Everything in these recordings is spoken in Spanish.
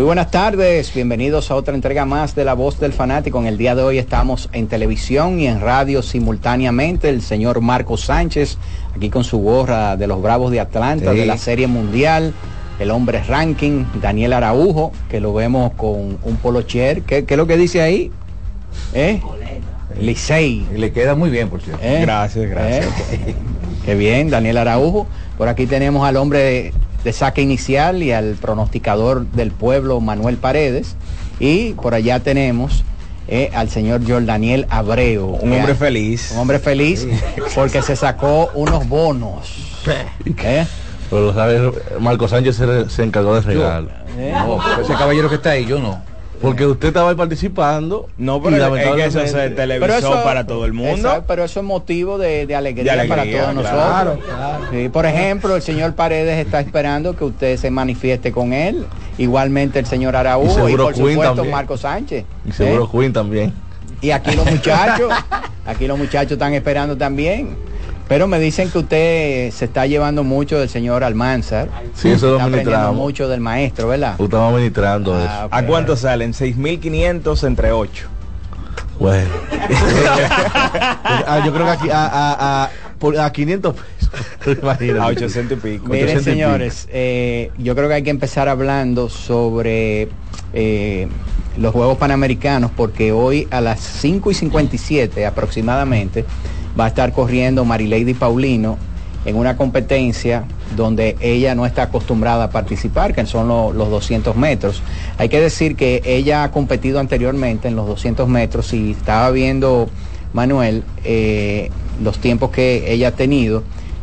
Muy buenas tardes, bienvenidos a otra entrega más de La Voz del Fanático. En el día de hoy estamos en televisión y en radio simultáneamente. El señor Marco Sánchez, aquí con su gorra de los Bravos de Atlanta, de la Serie Mundial. El hombre ranking, Daniel Araujo, que lo vemos con un polocher. ¿Qué, ¿Qué es lo que dice ahí? ¿Eh? Licey. Le queda muy bien, por cierto. ¿Eh? Gracias, gracias. ¿Eh? Qué bien, Daniel Araujo. Por aquí tenemos al hombre de saque inicial y al pronosticador del pueblo Manuel Paredes. Y por allá tenemos eh, al señor Jordaniel Abreu. Un hombre feliz. Un hombre feliz porque se sacó unos bonos. ¿Eh? Pero sabes, Marco Sánchez se, se encargó de regalar. ¿Eh? No, ese caballero que está ahí, yo no. Porque usted estaba ahí participando. No, pero es que eso se televisó eso, para todo el mundo. Pero eso es motivo de, de, alegría, de alegría, para todos claro, nosotros. Claro. Sí, por ejemplo, el señor Paredes está esperando que usted se manifieste con él. Igualmente el señor Araújo y, y, por Queen supuesto también. Marco Sánchez. Y seguro ¿eh? Queen también. Y aquí los muchachos, aquí los muchachos están esperando también. Pero me dicen que usted se está llevando mucho del señor Almanzar. Sí, eso está aprendiendo mucho del maestro, ¿verdad? Estamos administrando ah, eso. ¿A cuánto salen? 6.500 entre 8. Bueno. ah, yo creo que aquí a, a, a, por, a 500 pesos. a 800 y pico. Miren, señores, eh, yo creo que hay que empezar hablando sobre eh, los Juegos Panamericanos porque hoy a las 5 y 57 aproximadamente va a estar corriendo Marilady Paulino en una competencia donde ella no está acostumbrada a participar, que son lo, los 200 metros. Hay que decir que ella ha competido anteriormente en los 200 metros y estaba viendo, Manuel, eh, los tiempos que ella ha tenido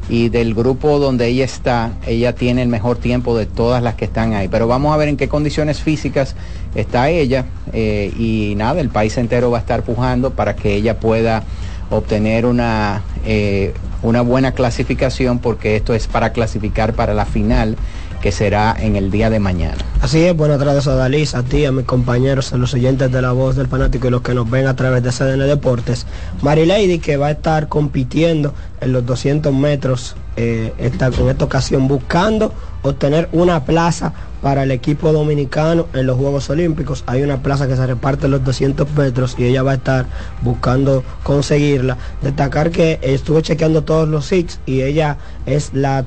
y del grupo donde ella está, ella tiene el mejor tiempo de todas las que están ahí. Pero vamos a ver en qué condiciones físicas está ella eh, y nada, el país entero va a estar pujando para que ella pueda obtener una, eh, una buena clasificación porque esto es para clasificar para la final que será en el día de mañana. Así es, buenas tardes a Dalis, a ti, a mis compañeros, a los oyentes de la voz del fanático y los que nos ven a través de CDN Deportes. Marilady que va a estar compitiendo en los 200 metros eh, esta, en esta ocasión buscando obtener una plaza para el equipo dominicano en los Juegos Olímpicos. Hay una plaza que se reparte los 200 metros y ella va a estar buscando conseguirla. Destacar que estuve chequeando todos los hits y ella es la,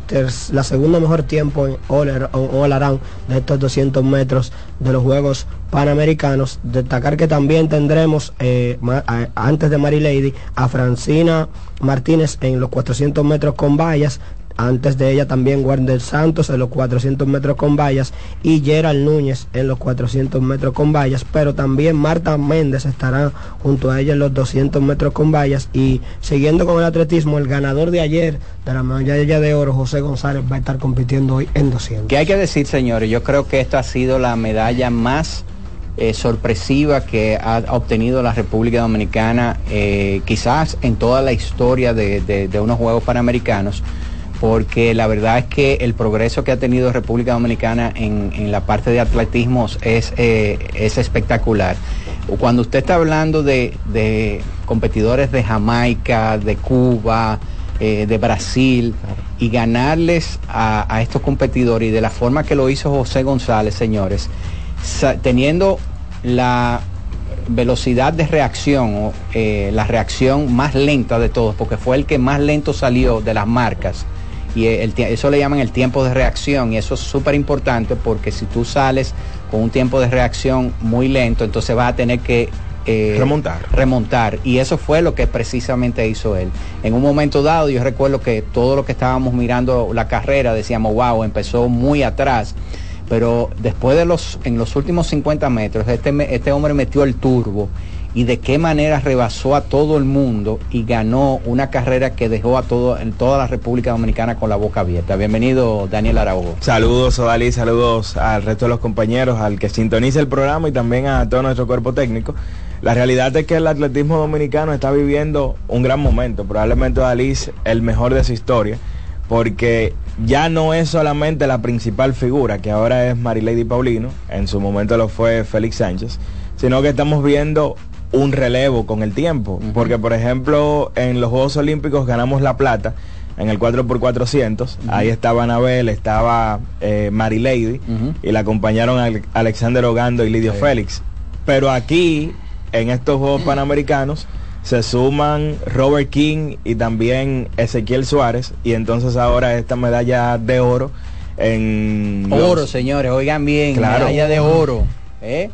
la segunda mejor tiempo en all, all de estos 200 metros de los Juegos Panamericanos. Destacar que también tendremos, eh, antes de Mary Lady, a Francina Martínez en los 400 metros con vallas, antes de ella también Wander Santos en los 400 metros con vallas y Gerald Núñez en los 400 metros con vallas, pero también Marta Méndez estará junto a ella en los 200 metros con vallas y siguiendo con el atletismo, el ganador de ayer de la medalla de oro, José González, va a estar compitiendo hoy en 200. ¿Qué hay que decir, señores? Yo creo que esta ha sido la medalla más eh, sorpresiva que ha obtenido la República Dominicana, eh, quizás en toda la historia de, unos Juegos Panamericanos porque la verdad es que el progreso que ha tenido República Dominicana en, la parte de atletismo es, eh, es, espectacular. Cuando usted está hablando de, competidores de Jamaica, de Cuba, de Brasil, y ganarles a, a, estos competidores y de la forma que lo hizo José González, señores, teniendo la velocidad de reacción, eh, la reacción más lenta de todos, porque fue el que más lento salió de las marcas y el, eso le llaman el tiempo de reacción y eso es súper importante porque si tú sales con un tiempo de reacción muy lento, entonces vas a tener que eh, remontar. remontar. Y eso fue lo que precisamente hizo él. En un momento dado, yo recuerdo que todo lo que estábamos mirando la carrera decíamos, wow, empezó muy atrás. Pero después de los, en los últimos 50 metros, este, este hombre metió el turbo y de qué manera rebasó a todo el mundo y ganó una carrera que dejó a todo, en toda la República Dominicana con la boca abierta. Bienvenido, Daniel Araújo. Saludos, Odalí, saludos al resto de los compañeros, al que sintoniza el programa y también a todo nuestro cuerpo técnico. La realidad es que el atletismo dominicano está viviendo un gran momento, probablemente Odalí el mejor de su historia, porque ya no es solamente la principal figura, que ahora es Marilady Paulino, en su momento lo fue Félix Sánchez, sino que estamos viendo un relevo con el tiempo. Porque, por ejemplo, en los Juegos Olímpicos ganamos la plata en el 4x400. Ahí estaba Anabel, estaba eh, Mary Lady y la acompañaron Alexander Ogando y Lidio Félix. Pero aquí, en estos Juegos Panamericanos, se suman Robert King y también Ezequiel Suárez. Y entonces ahora esta medalla de oro en... Oro, señores, oigan bien, medalla de oro. ¿eh?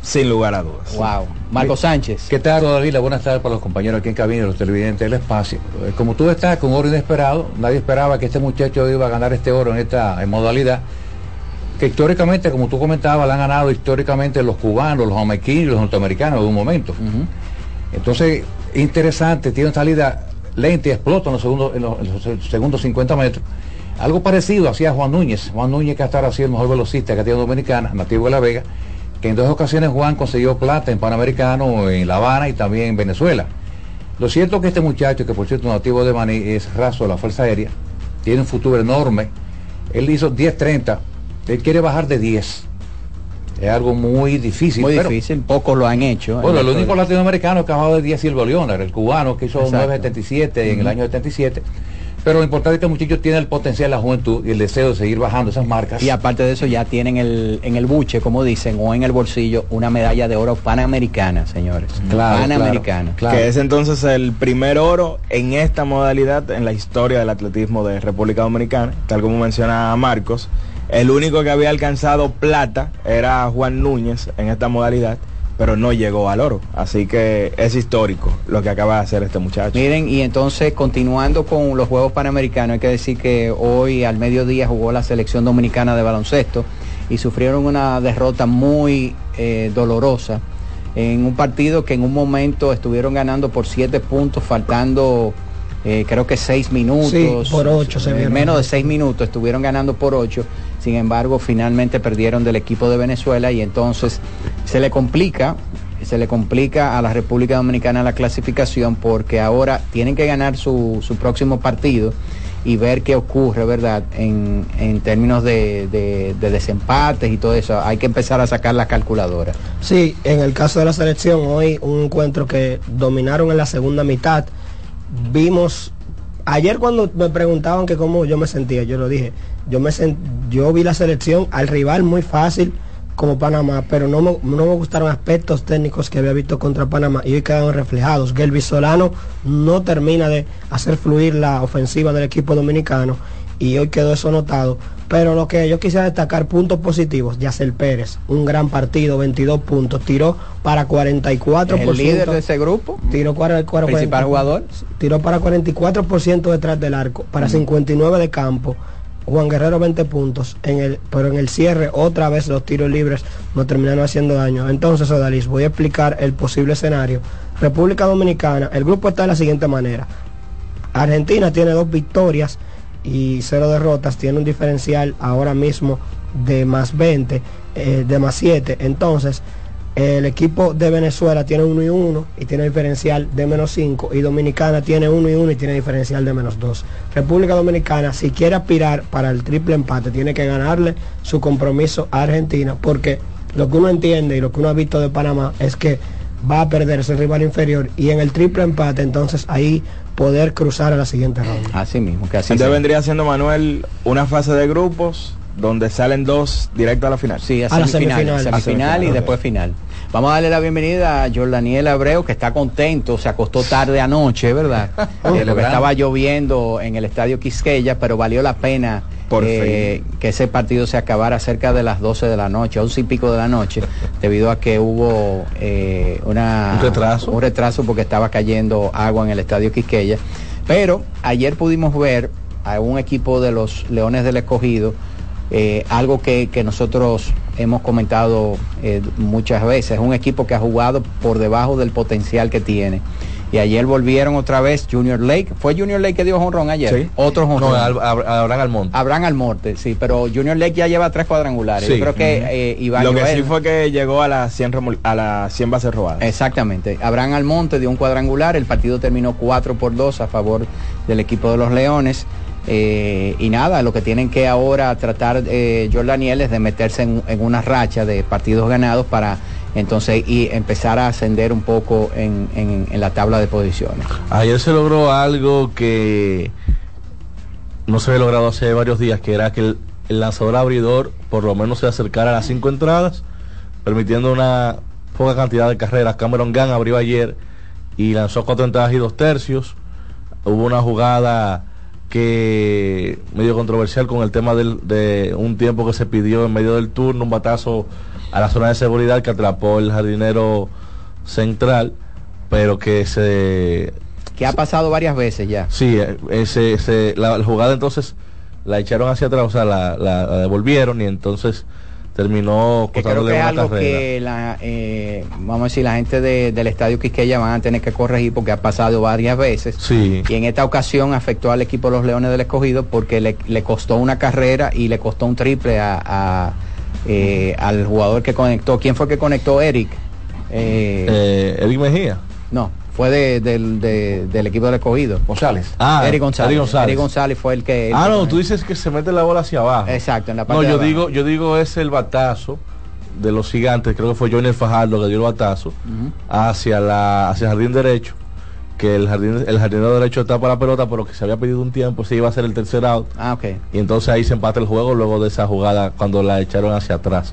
Sin lugar a dudas. Wow. Marco Sánchez. ¿Qué tal, David? Buenas tardes para los compañeros aquí en cabina, los televidentes del espacio. Eh, como tú estás con oro inesperado, nadie esperaba que este muchacho iba a ganar este oro en esta modalidad. Que históricamente, como tú comentabas, la han ganado históricamente los cubanos, los jamaiquinos y los norteamericanos en un momento. Entonces, interesante, tiene una salida lenta y explota en los segundos, en los, segundos 50 metros. Algo parecido hacía Juan Núñez. Juan Núñez que hasta ahora ha el mejor velocista que tiene Dominicana, nativo de La Vega que en dos ocasiones Juan consiguió plata en Panamericano, en La Habana y también en Venezuela. Lo cierto es que este muchacho, que por cierto nativo de Maní, es raso de la Fuerza Aérea, tiene un futuro enorme. Él hizo 10.30, él quiere bajar de 10. Es algo muy difícil. Muy difícil, pocos lo han hecho. Bueno, el único latinoamericano que ha bajado de 10 Silvio Leonard, el cubano que hizo 9.77 en el año 77 pero lo importante es que el muchacho tiene el potencial, la juventud y el deseo de seguir bajando esas marcas. Y aparte de eso ya tienen el, en el buche, como dicen, o en el bolsillo, una medalla de oro panamericana, señores. Claro, panamericana. Claro, Que es entonces el primer oro en esta modalidad en la historia del atletismo de República Dominicana, tal como menciona Marcos. El único que había alcanzado plata era Juan Núñez en esta modalidad pero no llegó al oro. Así que es histórico lo que acaba de hacer este muchacho. Miren, y entonces continuando con los Juegos Panamericanos, hay que decir que hoy al mediodía jugó la selección dominicana de baloncesto y sufrieron una derrota muy eh, dolorosa en un partido que en un momento estuvieron ganando por siete puntos, faltando eh, creo que seis minutos. por ocho, se eh, menos de seis minutos, estuvieron ganando por ocho sin embargo, finalmente perdieron del equipo de Venezuela y entonces se le complica, se le complica a la República Dominicana la clasificación porque ahora tienen que ganar su, próximo partido y ver qué ocurre, ¿verdad? En, términos de, de, desempates y todo eso. Hay que empezar a sacar la calculadora. Sí, en el caso de la selección, hoy un encuentro que dominaron en la segunda mitad. Vimos, ayer cuando me preguntaban que cómo yo me sentía, yo lo dije, yo me yo vi la selección al rival muy fácil como Panamá, pero no me, no me gustaron aspectos técnicos que había visto contra Panamá y hoy quedaron reflejados. Gelby Solano no termina de hacer fluir la ofensiva del equipo dominicano y hoy quedó eso notado. Pero lo que yo quisiera destacar, puntos positivos, Yacel Pérez, un gran partido, 22 puntos, tiró para 44%. ¿El líder de ese grupo? Tiró para, principal jugador. Tiró para 44% detrás del arco, para 59 de campo Juan Guerrero 20 puntos, en el, pero en el cierre otra vez los tiros libres no terminaron haciendo daño. Entonces, Odalis, voy a explicar el posible escenario. República Dominicana, el grupo está de la siguiente manera. Argentina tiene dos victorias y cero derrotas, tiene un diferencial ahora mismo de más 20, eh, de más 7. Entonces, el equipo de Venezuela tiene 1 y 1 y tiene diferencial de menos 5 y Dominicana tiene 1 y 1 y tiene diferencial de menos 2. República Dominicana, si quiere aspirar para el triple empate, tiene que ganarle su compromiso a Argentina porque lo que uno entiende y lo que uno ha visto de Panamá es que va a perder ese rival inferior y en el triple empate entonces ahí poder cruzar a la siguiente ronda. Así mismo, que así Entonces vendría siendo Manuel una fase de grupos donde salen dos directo a la final. Sí, a, semifinal, semifinal, y después final. Vamos a darle la bienvenida a Jordaniel Abreu, que está contento, se acostó tarde anoche, ¿verdad? lo que estaba lloviendo en el estadio Quisqueya, pero valió la pena Por eh, que ese partido se acabara cerca de las 12 de la noche, 11 y pico de la noche, debido a que hubo eh, una, ¿Un retraso? un retraso porque estaba cayendo agua en el estadio Quisqueya. Pero ayer pudimos ver a un equipo de los Leones del Escogido, eh, algo que, que nosotros hemos comentado muchas veces, un equipo que ha jugado por debajo del potencial que tiene. Y ayer volvieron otra vez Junior Lake. ¿Fue Junior Lake que dio jonrón ayer? Sí. Otro jonrón. No, Al- Ab- Abraham Almonte. Abraham Almonte, sí, pero Junior Lake ya lleva tres cuadrangulares. Sí. Yo creo que eh, Iván Lo que Joel- sí fue que llegó a las 100, remol- a las 100 bases robadas. Exactamente. Abraham Almonte dio un cuadrangular, el partido terminó 4 por 2 a favor del equipo de los Leones. Eh, y nada, lo que tienen que ahora tratar eh, Jordan Daniel es de meterse en, en una racha de partidos ganados para entonces y empezar a ascender un poco en, en- la tabla de posiciones. Ayer se logró algo que no se había logrado hace varios días, que era que el, el lanzador abridor por lo menos se acercara a las cinco entradas, permitiendo una poca cantidad de carreras. Cameron Gunn abrió ayer y lanzó cuatro entradas y dos tercios. Hubo una jugada que medio controversial con el tema del- de un tiempo que se pidió en medio del turno, un batazo a la zona de seguridad que atrapó el jardinero central, pero que se Que ha pasado varias veces ya. Sí, eh, ese, ese- la, la jugada entonces la echaron hacia atrás, o sea, la, la- la devolvieron y entonces terminó Que creo que es algo carrera. que la, eh, vamos a decir, la gente de- del estadio Quisqueya van a tener que corregir porque ha pasado varias veces. Sí, Y en esta ocasión afectó al equipo de los Leones del Escogido porque le, le costó una carrera y le costó un triple a, a, eh, al jugador que conectó. ¿Quién fue que conectó? Eric. Eh, eh, Eric Mejía. no, fue de- del, de- del equipo del Escogido. González. Ah, Eric González. Eric González. Eric González fue el que... el Ah, que no, conectó. tú dices que se mete la bola hacia abajo. Exacto, en la parte No, de yo abajo. digo, yo digo es el batazo de los gigantes, creo que fue Johnny Fajardo que dio el batazo hacia la hacia el jardín derecho, que el jardín el jardinero derecho está para la pelota, pero que se había pedido un tiempo, se iba a hacer el tercer out Ah, ok. y entonces ahí se empata el juego luego de esa jugada cuando la echaron hacia atrás.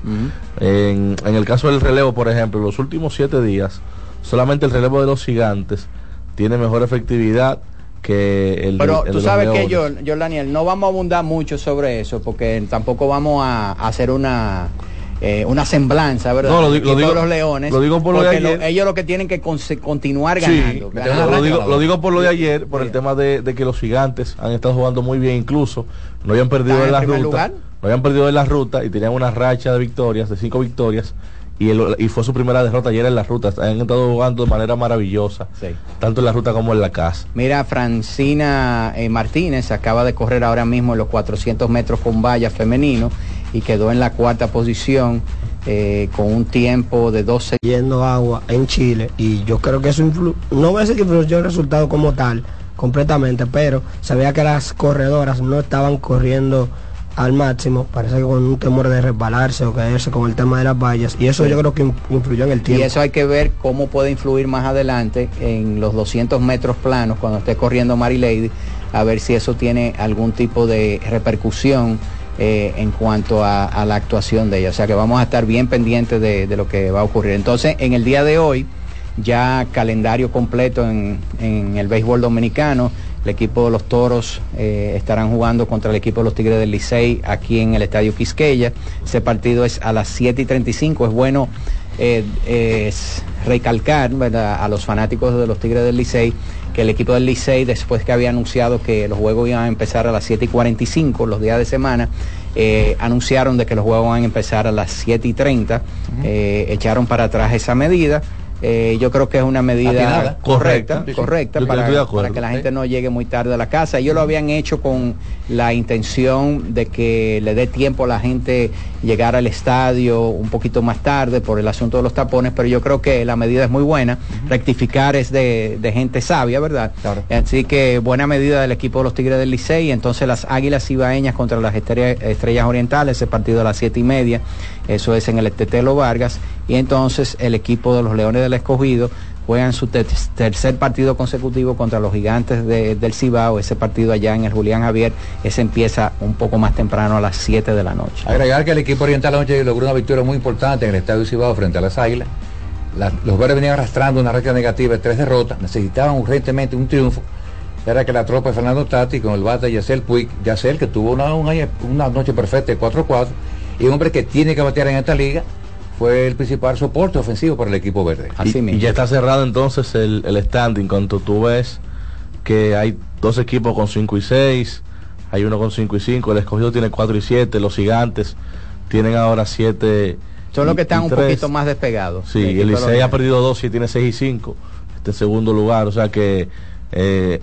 En, en el caso del relevo, por ejemplo, los últimos siete días, solamente el relevo de los gigantes tiene mejor efectividad que el de- Pero el tú los sabes que yo, yo, Daniel, no vamos a abundar mucho sobre eso porque tampoco vamos a hacer una eh, una semblanza, ¿verdad? No, lo lo digo- de los Leones. lo digo por lo de ayer. ellos lo que tienen que continuar Sí, ganando. lo, digo, lo por lo de ayer, por el tema de, de que los gigantes han estado jugando muy bien, incluso no habían perdido ¿Están en la ruta, lugar? no habían perdido en la ruta y tenían una racha de victorias, de cinco victorias, y, el- y fue su primera derrota ayer en la ruta. Han estado jugando de manera maravillosa, Sí. tanto en la ruta como en la casa. Mira, Francina eh, Martínez acaba de correr ahora mismo en los 400 metros con valla femenino y quedó en la cuarta posición eh, con un tiempo de 12 yendo agua en Chile y yo creo que eso influ no voy a decir que influyó el resultado como tal completamente, pero se veía que las corredoras no estaban corriendo al máximo, parece que con un temor de resbalarse o caerse con el tema de las vallas y eso yo creo que in- influyó en el Y tiempo. eso hay que ver cómo puede influir más adelante en los 200 metros planos cuando esté corriendo Mary Lady, a ver si eso tiene algún tipo de repercusión eh, en cuanto a, a la actuación de ella. O sea que vamos a estar bien pendientes de, lo que va a ocurrir. Entonces, en el día de hoy, ya calendario completo en, el béisbol dominicano. El equipo de los Toros eh, estarán jugando contra el equipo de los Tigres del Licey aquí en el Estadio Quisqueya. Ese partido es a las 7 y 35. Es bueno eh, recalcar a los fanáticos de los Tigres del Licey que el equipo del Licey, después que había anunciado que los juegos iban a empezar a las 7 y 45 los días de semana, eh, anunciaron de que los juegos van a empezar a las 7 y 30. Eh, echaron para atrás esa medida. Eh, yo creo que es una medida Atinada. correcta, Correcta. acuerdo. para que la gente no llegue muy tarde a la casa. Ellos lo habían hecho con la intención de que le dé tiempo a la gente llegar al estadio un poquito más tarde por el asunto de los tapones, pero yo creo que la medida es muy buena. Rectificar es de, de gente sabia, ¿verdad? Claro. Así que buena medida del equipo de los Tigres del Licey. Entonces las Águilas Ibaeñas contra las Estrellas, Estrellas Orientales, ese partido a las siete y media, eso es en el Tetelo Vargas. Y entonces el equipo de los Leones del Escogido juegan su te- tercer partido consecutivo contra los gigantes de- del Cibao, ese partido allá en el Julián Javier, ese empieza un poco más temprano a las 7 de la noche. Agregar que el equipo oriental anoche logró una victoria muy importante en el Estadio Cibao frente a las Águilas. La- los verdes venían arrastrando una racha negativa de tres derrotas, necesitaban urgentemente un triunfo era que la tropa de Fernando Tati con el bate de Yacel Puig, Yacel que tuvo una, una, una noche perfecta de 4-4, y un hombre que tiene que batear en esta liga, fue el principal soporte ofensivo para el equipo verde. y, y ya está cerrado entonces el, el standing, cuando tú ves que hay dos equipos con 5 y 6, hay uno con 5 y 5, el escogido tiene 4 y 7, los gigantes tienen ahora 7 son los que están un poquito más despegados. Sí, el Licey ha perdido 2 y tiene 6 y 5, este segundo lugar, o sea que eh,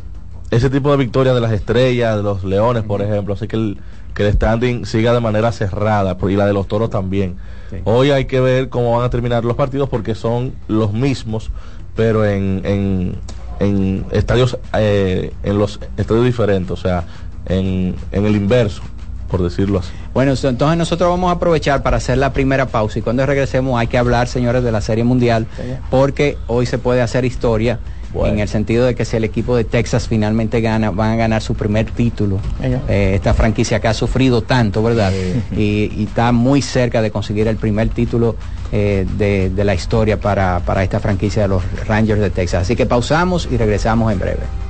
ese tipo de victorias de las estrellas, de los leones, por ejemplo, hace que el, que el standing siga de manera cerrada y la de los toros también. Sí. Hoy hay que ver cómo van a terminar los partidos porque son los mismos, pero en, en, en estadios eh, en los estadios diferentes, o sea, en, en el inverso por decirlo así. Bueno, entonces nosotros vamos a aprovechar para hacer la primera pausa y cuando regresemos hay que hablar, señores, de la Serie Mundial, porque hoy se puede hacer historia. Bueno. en el sentido de que si el equipo de Texas finalmente gana, van a ganar su primer título. Eh, esta franquicia que ha sufrido tanto, ¿verdad? Y, y, está muy cerca de conseguir el primer título eh, de, de, la historia para, para esta franquicia de los Rangers de Texas. Así que pausamos y regresamos en breve.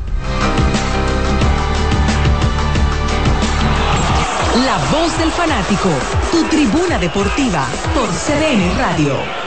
Del fanático, tu tribuna deportiva por CDN Radio.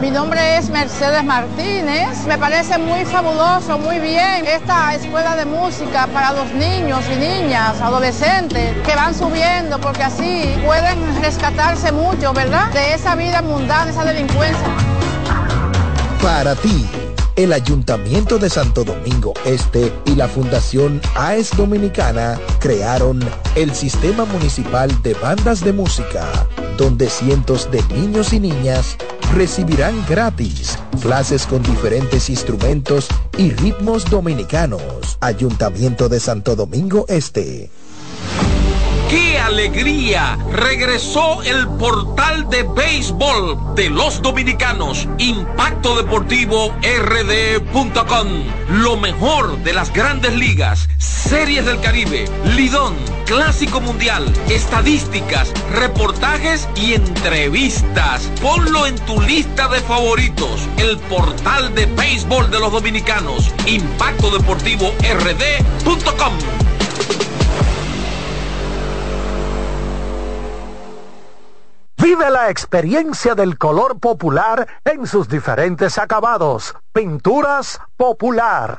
Mi nombre es Mercedes Martínez. Me parece muy fabuloso, muy bien esta escuela de música para los niños y niñas, adolescentes que van subiendo porque así pueden rescatarse mucho, ¿verdad? De esa vida mundana, esa delincuencia. Para ti, el Ayuntamiento de Santo Domingo Este y la Fundación AES Dominicana crearon el Sistema Municipal de Bandas de Música, donde cientos de niños y niñas recibirán gratis clases con diferentes instrumentos y ritmos dominicanos. Ayuntamiento de Santo Domingo Este. ¡Qué alegría! Regresó el portal de béisbol de los dominicanos, Impacto Deportivo RD.com. Lo mejor de las grandes ligas, series del Caribe, Lidón, Clásico Mundial, estadísticas, reportajes y entrevistas. Ponlo en tu lista de favoritos. El portal de béisbol de los dominicanos, Impacto Deportivo RD.com. Vive la experiencia del color popular en sus diferentes acabados. Pinturas Popular.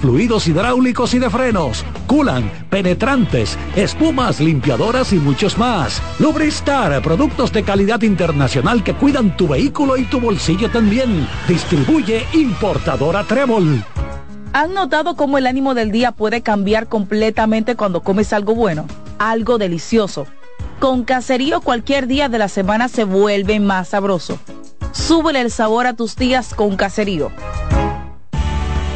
fluidos hidráulicos y de frenos, culan, penetrantes, espumas, limpiadoras y muchos más. Lubristar, productos de calidad internacional que cuidan tu vehículo y tu bolsillo también. Distribuye importadora Trébol. ¿Han notado cómo el ánimo del día puede cambiar completamente cuando comes algo bueno? Algo delicioso. Con caserío cualquier día de la semana se vuelve más sabroso. Súbele el sabor a tus días con caserío.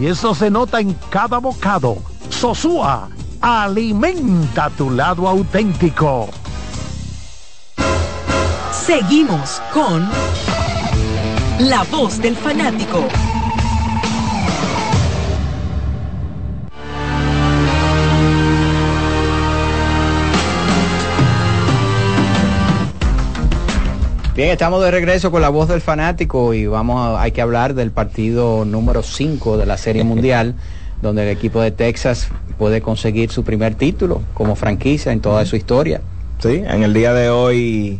y eso se nota en cada bocado. Sosúa, alimenta tu lado auténtico. Seguimos con La Voz del Fanático. Bien, estamos de regreso con la voz del fanático y vamos a, hay que hablar del partido número 5 de la Serie Mundial, donde el equipo de Texas puede conseguir su primer título como franquicia en toda su historia. Sí, en el día de hoy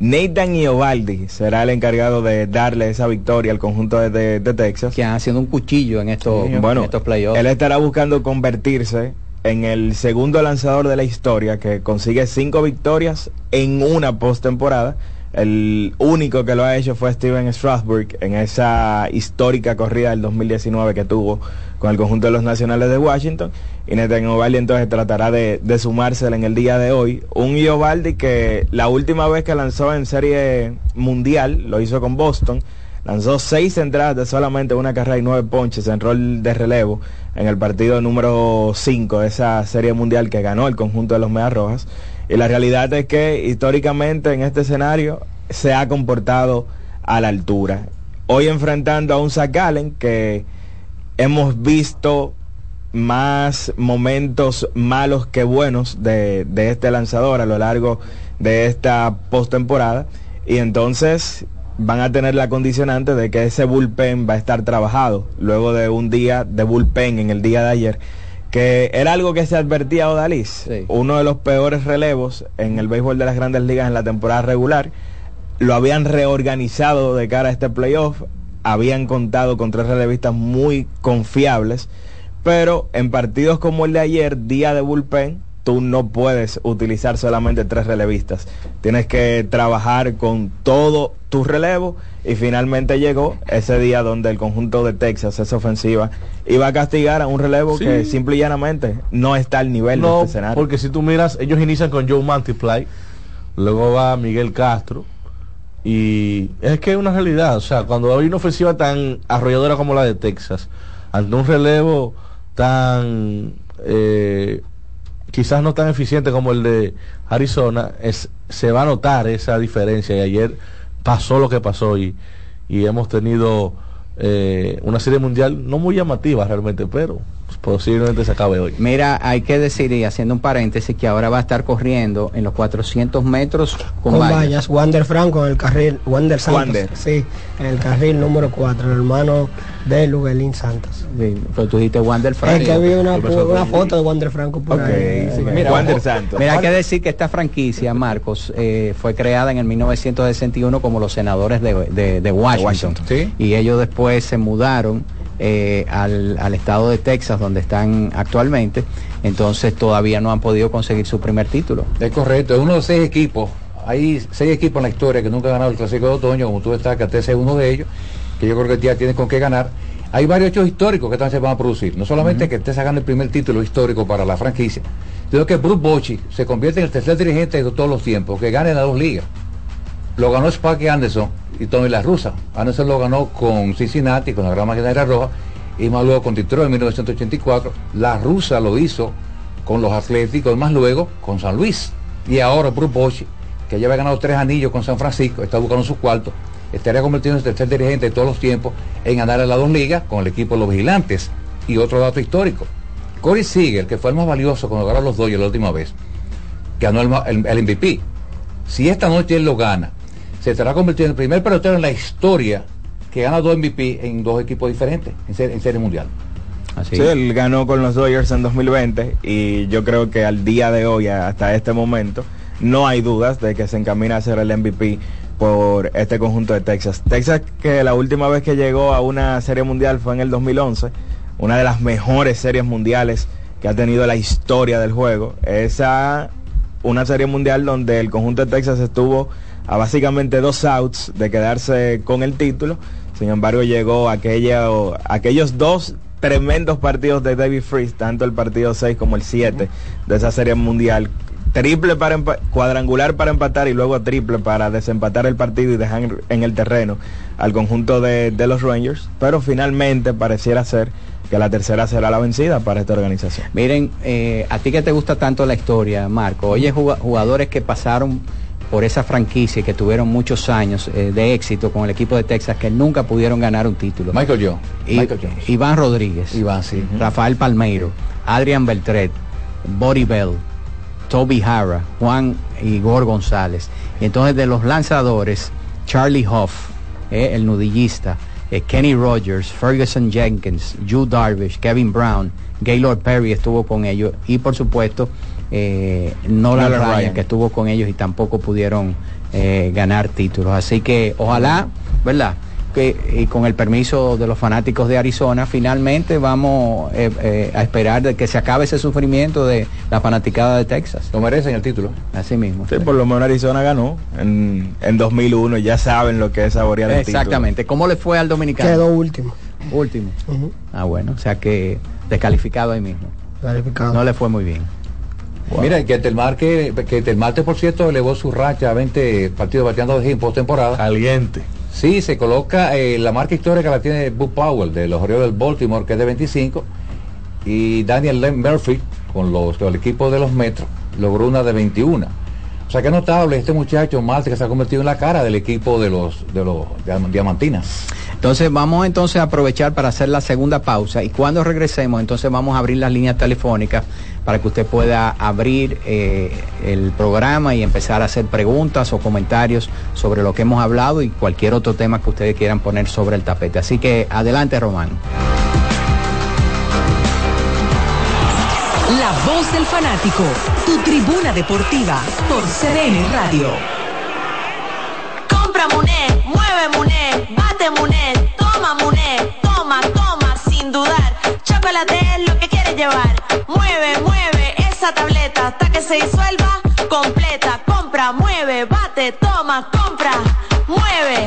Nathan Iovaldi será el encargado de darle esa victoria al conjunto de, de- de Texas. Que han sido un cuchillo en estos, Sí, en bueno, estos playoffs. Él estará buscando convertirse en el segundo lanzador de la historia que consigue cinco victorias en una postemporada. El único que lo ha hecho fue Steven Strasburg en esa histórica corrida del 2019 que tuvo con el conjunto de los nacionales de Washington. Y Nathan Ovaldi entonces tratará de, de sumársela en el día de hoy. Un Iovaldi que la última vez que lanzó en serie mundial lo hizo con Boston. Lanzó seis entradas de solamente una carrera y nueve ponches en rol de relevo en el partido número 5 de esa serie mundial que ganó el conjunto de los Medias Rojas. Y la realidad es que históricamente en este escenario se ha comportado a la altura. Hoy enfrentando a un Zach que hemos visto más momentos malos que buenos de, de este lanzador a lo largo de esta postemporada. Y entonces van a tener la condicionante de que ese bullpen va a estar trabajado luego de un día de bullpen en el día de ayer que era algo que se advertía a Odalis, uno de los peores relevos en el béisbol de las grandes ligas en la temporada regular. Lo habían reorganizado de cara a este playoff, habían contado con tres relevistas muy confiables, pero en partidos como el de ayer, día de bullpen, tú no puedes utilizar solamente tres relevistas. Tienes que trabajar con todo tu relevo y finalmente llegó ese día donde el conjunto de Texas, esa ofensiva, iba a castigar a un relevo Sí. que simple y llanamente no está al nivel de No, este escenario. porque si tú miras, ellos inician con Joe Multiply, luego va Miguel Castro, y es que es una realidad, o sea, cuando hay una ofensiva tan arrolladora como la de Texas, ante un relevo tan, eh, quizás no tan eficiente como el de Arizona, es, se va a notar esa diferencia, y ayer pasó lo que pasó, y, y hemos tenido eh, una serie mundial no muy llamativa realmente, pero posiblemente se acabe hoy. Mira, hay que decir, y haciendo un paréntesis, que ahora va a estar corriendo en los 400 metros con, con vallas. vallas. Wander Franco en el carril, Wander Santos. Wander. Sí, en el carril número 4, el hermano de Luguelín Santos. Sí, pero tú dijiste Wander Franco. Es que vi una, una foto de Wander Franco por ahí. Sí, Mira, Wander Santos. Mira, hay que decir que esta franquicia, Marcos, eh, fue creada en el 1961 como los senadores de, de- de Washington. Y ellos después se mudaron eh, al, al estado de Texas, donde están actualmente. Entonces todavía no han podido conseguir su primer título. Es correcto, es uno de seis equipos. Hay seis equipos en la historia que nunca han ganado el Clásico de Otoño, como tú destacas, este es uno de ellos, que yo creo que ya tienes con qué ganar. Hay varios hechos históricos que también se van a producir. No solamente que esté sacando el primer título histórico para la franquicia, sino que Bruce Bochy se convierte en el tercer dirigente de todos los tiempos, que gane las dos ligas. Lo ganó Sparky Anderson y Tommy La Russa. Anderson lo ganó con Cincinnati, con la Gran Maquinaria Roja, y más luego con Detroit en 1984. La Russa lo hizo con los Atléticos, más luego con San Luis. Y ahora Bruce Bochy, que ya había ganado tres anillos con San Francisco, está buscando su cuarto, estaría convertido en el tercer dirigente de todos los tiempos en ganar las dos ligas con el equipo de los vigilantes. Y otro dato histórico. Corey Seager, que fue el más valioso cuando ganó los Dodgers la última vez, ganó el MVP. Si esta noche él lo gana, se estará convirtiendo en el primer pelotero en la historia que gana dos MVP en dos equipos diferentes, en, ser- en serie mundial. Sí, él ganó con los Dodgers en 2020 y yo creo que al día de hoy, hasta este momento, no hay dudas de que se encamina a ser el MVP por este conjunto de Texas. Texas que la última vez que llegó a una serie mundial fue en el 2011, una de las mejores series mundiales que ha tenido la historia del juego. Esa, una serie mundial donde el conjunto de Texas estuvo a básicamente dos outs de quedarse con el título. Sin embargo, llegó aquella, aquellos dos tremendos partidos de David Freeze, tanto el partido 6 como el 7 de esa serie mundial. Triple para cuadrangular para empatar y luego triple para desempatar el partido y dejar en- el terreno al conjunto de, los Rangers. Pero finalmente pareciera ser que la tercera será la vencida para esta organización. Miren, eh, a ti que te gusta tanto la historia, Marco, oye juga- jugadores que pasaron por esa franquicia que tuvieron muchos años eh, de éxito con el equipo de Texas que nunca pudieron ganar un título. Michael Jones. I- Michael Jones. Iván Rodríguez. Iván, sí. Rafael Palmeiro, Adrian Beltret, Body Bell, Toby Hara, Juan Igor González. Y entonces de los lanzadores, Charlie Hoff, eh, el nudillista, eh, Kenny Rogers, Ferguson Jenkins, Drew Darvish, Kevin Brown, Gaylord Perry estuvo con ellos y por supuesto eh, Nolan, Nolan Ryan, Ryan. que estuvo con ellos y tampoco pudieron eh, ganar títulos. Así que ojalá, ¿verdad? Que, y con el permiso de los fanáticos de Arizona, finalmente vamos eh, eh, a esperar de que se acabe ese sufrimiento de la fanaticada de Texas. Lo merecen el título. Así mismo. Sí, por lo menos Arizona ganó en, en 2001, ya saben lo que es saborear el título. Exactamente. ¿Cómo le fue al dominicano? Quedó último. Último. Ah, bueno, o sea que descalificado ahí mismo. Calificado. No le fue muy bien. Mira, que Telmar, que, que Telmarte, por cierto, elevó su racha a 20 partidos bateando de en postemporada. Caliente. Sí, se coloca, eh, la marca histórica la tiene Bob Powell de los Orioles del Baltimore, que es de 25, y Daniel Len Murphy, con, los, con el equipo de los Metros, logró una de 21. O sea, que notable este muchacho Marte que se ha convertido en la cara del equipo de los, de los Diam- Diamantinas. Entonces vamos entonces a aprovechar para hacer la segunda pausa y cuando regresemos entonces vamos a abrir las líneas telefónicas para que usted pueda abrir eh, el programa y empezar a hacer preguntas o comentarios sobre lo que hemos hablado y cualquier otro tema que ustedes quieran poner sobre el tapete. Así que adelante Román. La voz del fanático, tu tribuna deportiva por CDN Radio. Compra Muné, mueve Muné, bate Muné, toma Muné, toma, toma, sin dudar. Chocolate es lo que quieres llevar. Tableta hasta que se disuelva completa. Compra, mueve, bate, toma, compra, mueve,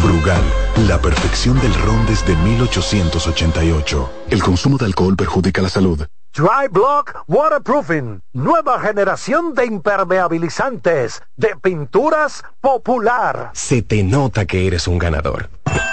Brugal, la perfección del ron desde 1888. El consumo de alcohol perjudica la salud. Dry Block Waterproofing, nueva generación de impermeabilizantes, de pinturas popular. Se te nota que eres un ganador.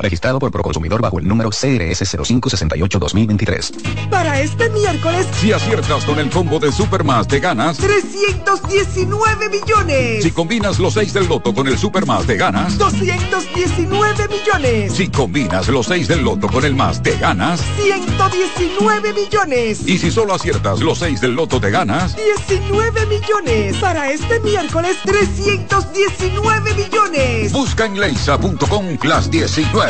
Registrado por Proconsumidor bajo el número CRS 0568-2023. Para este miércoles, Si aciertas con el combo de Supermas, te ganas. 319 millones. Si combinas los 6 del loto con el Supermas, te ganas. 219 millones. Si combinas los 6 del loto con el más, te ganas. 119 millones. Y si solo aciertas los 6 del loto, te ganas. 19 millones. Para este miércoles, 319 millones. Busca en leisa.com las 19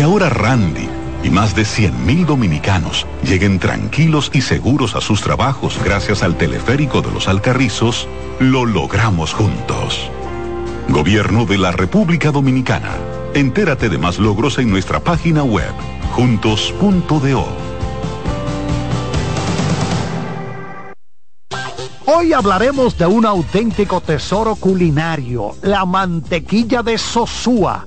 Que ahora Randy y más de 100.000 dominicanos lleguen tranquilos y seguros a sus trabajos gracias al teleférico de los Alcarrizos, lo logramos juntos. Gobierno de la República Dominicana. Entérate de más logros en nuestra página web, juntos.do. Hoy hablaremos de un auténtico tesoro culinario, la mantequilla de Sosúa.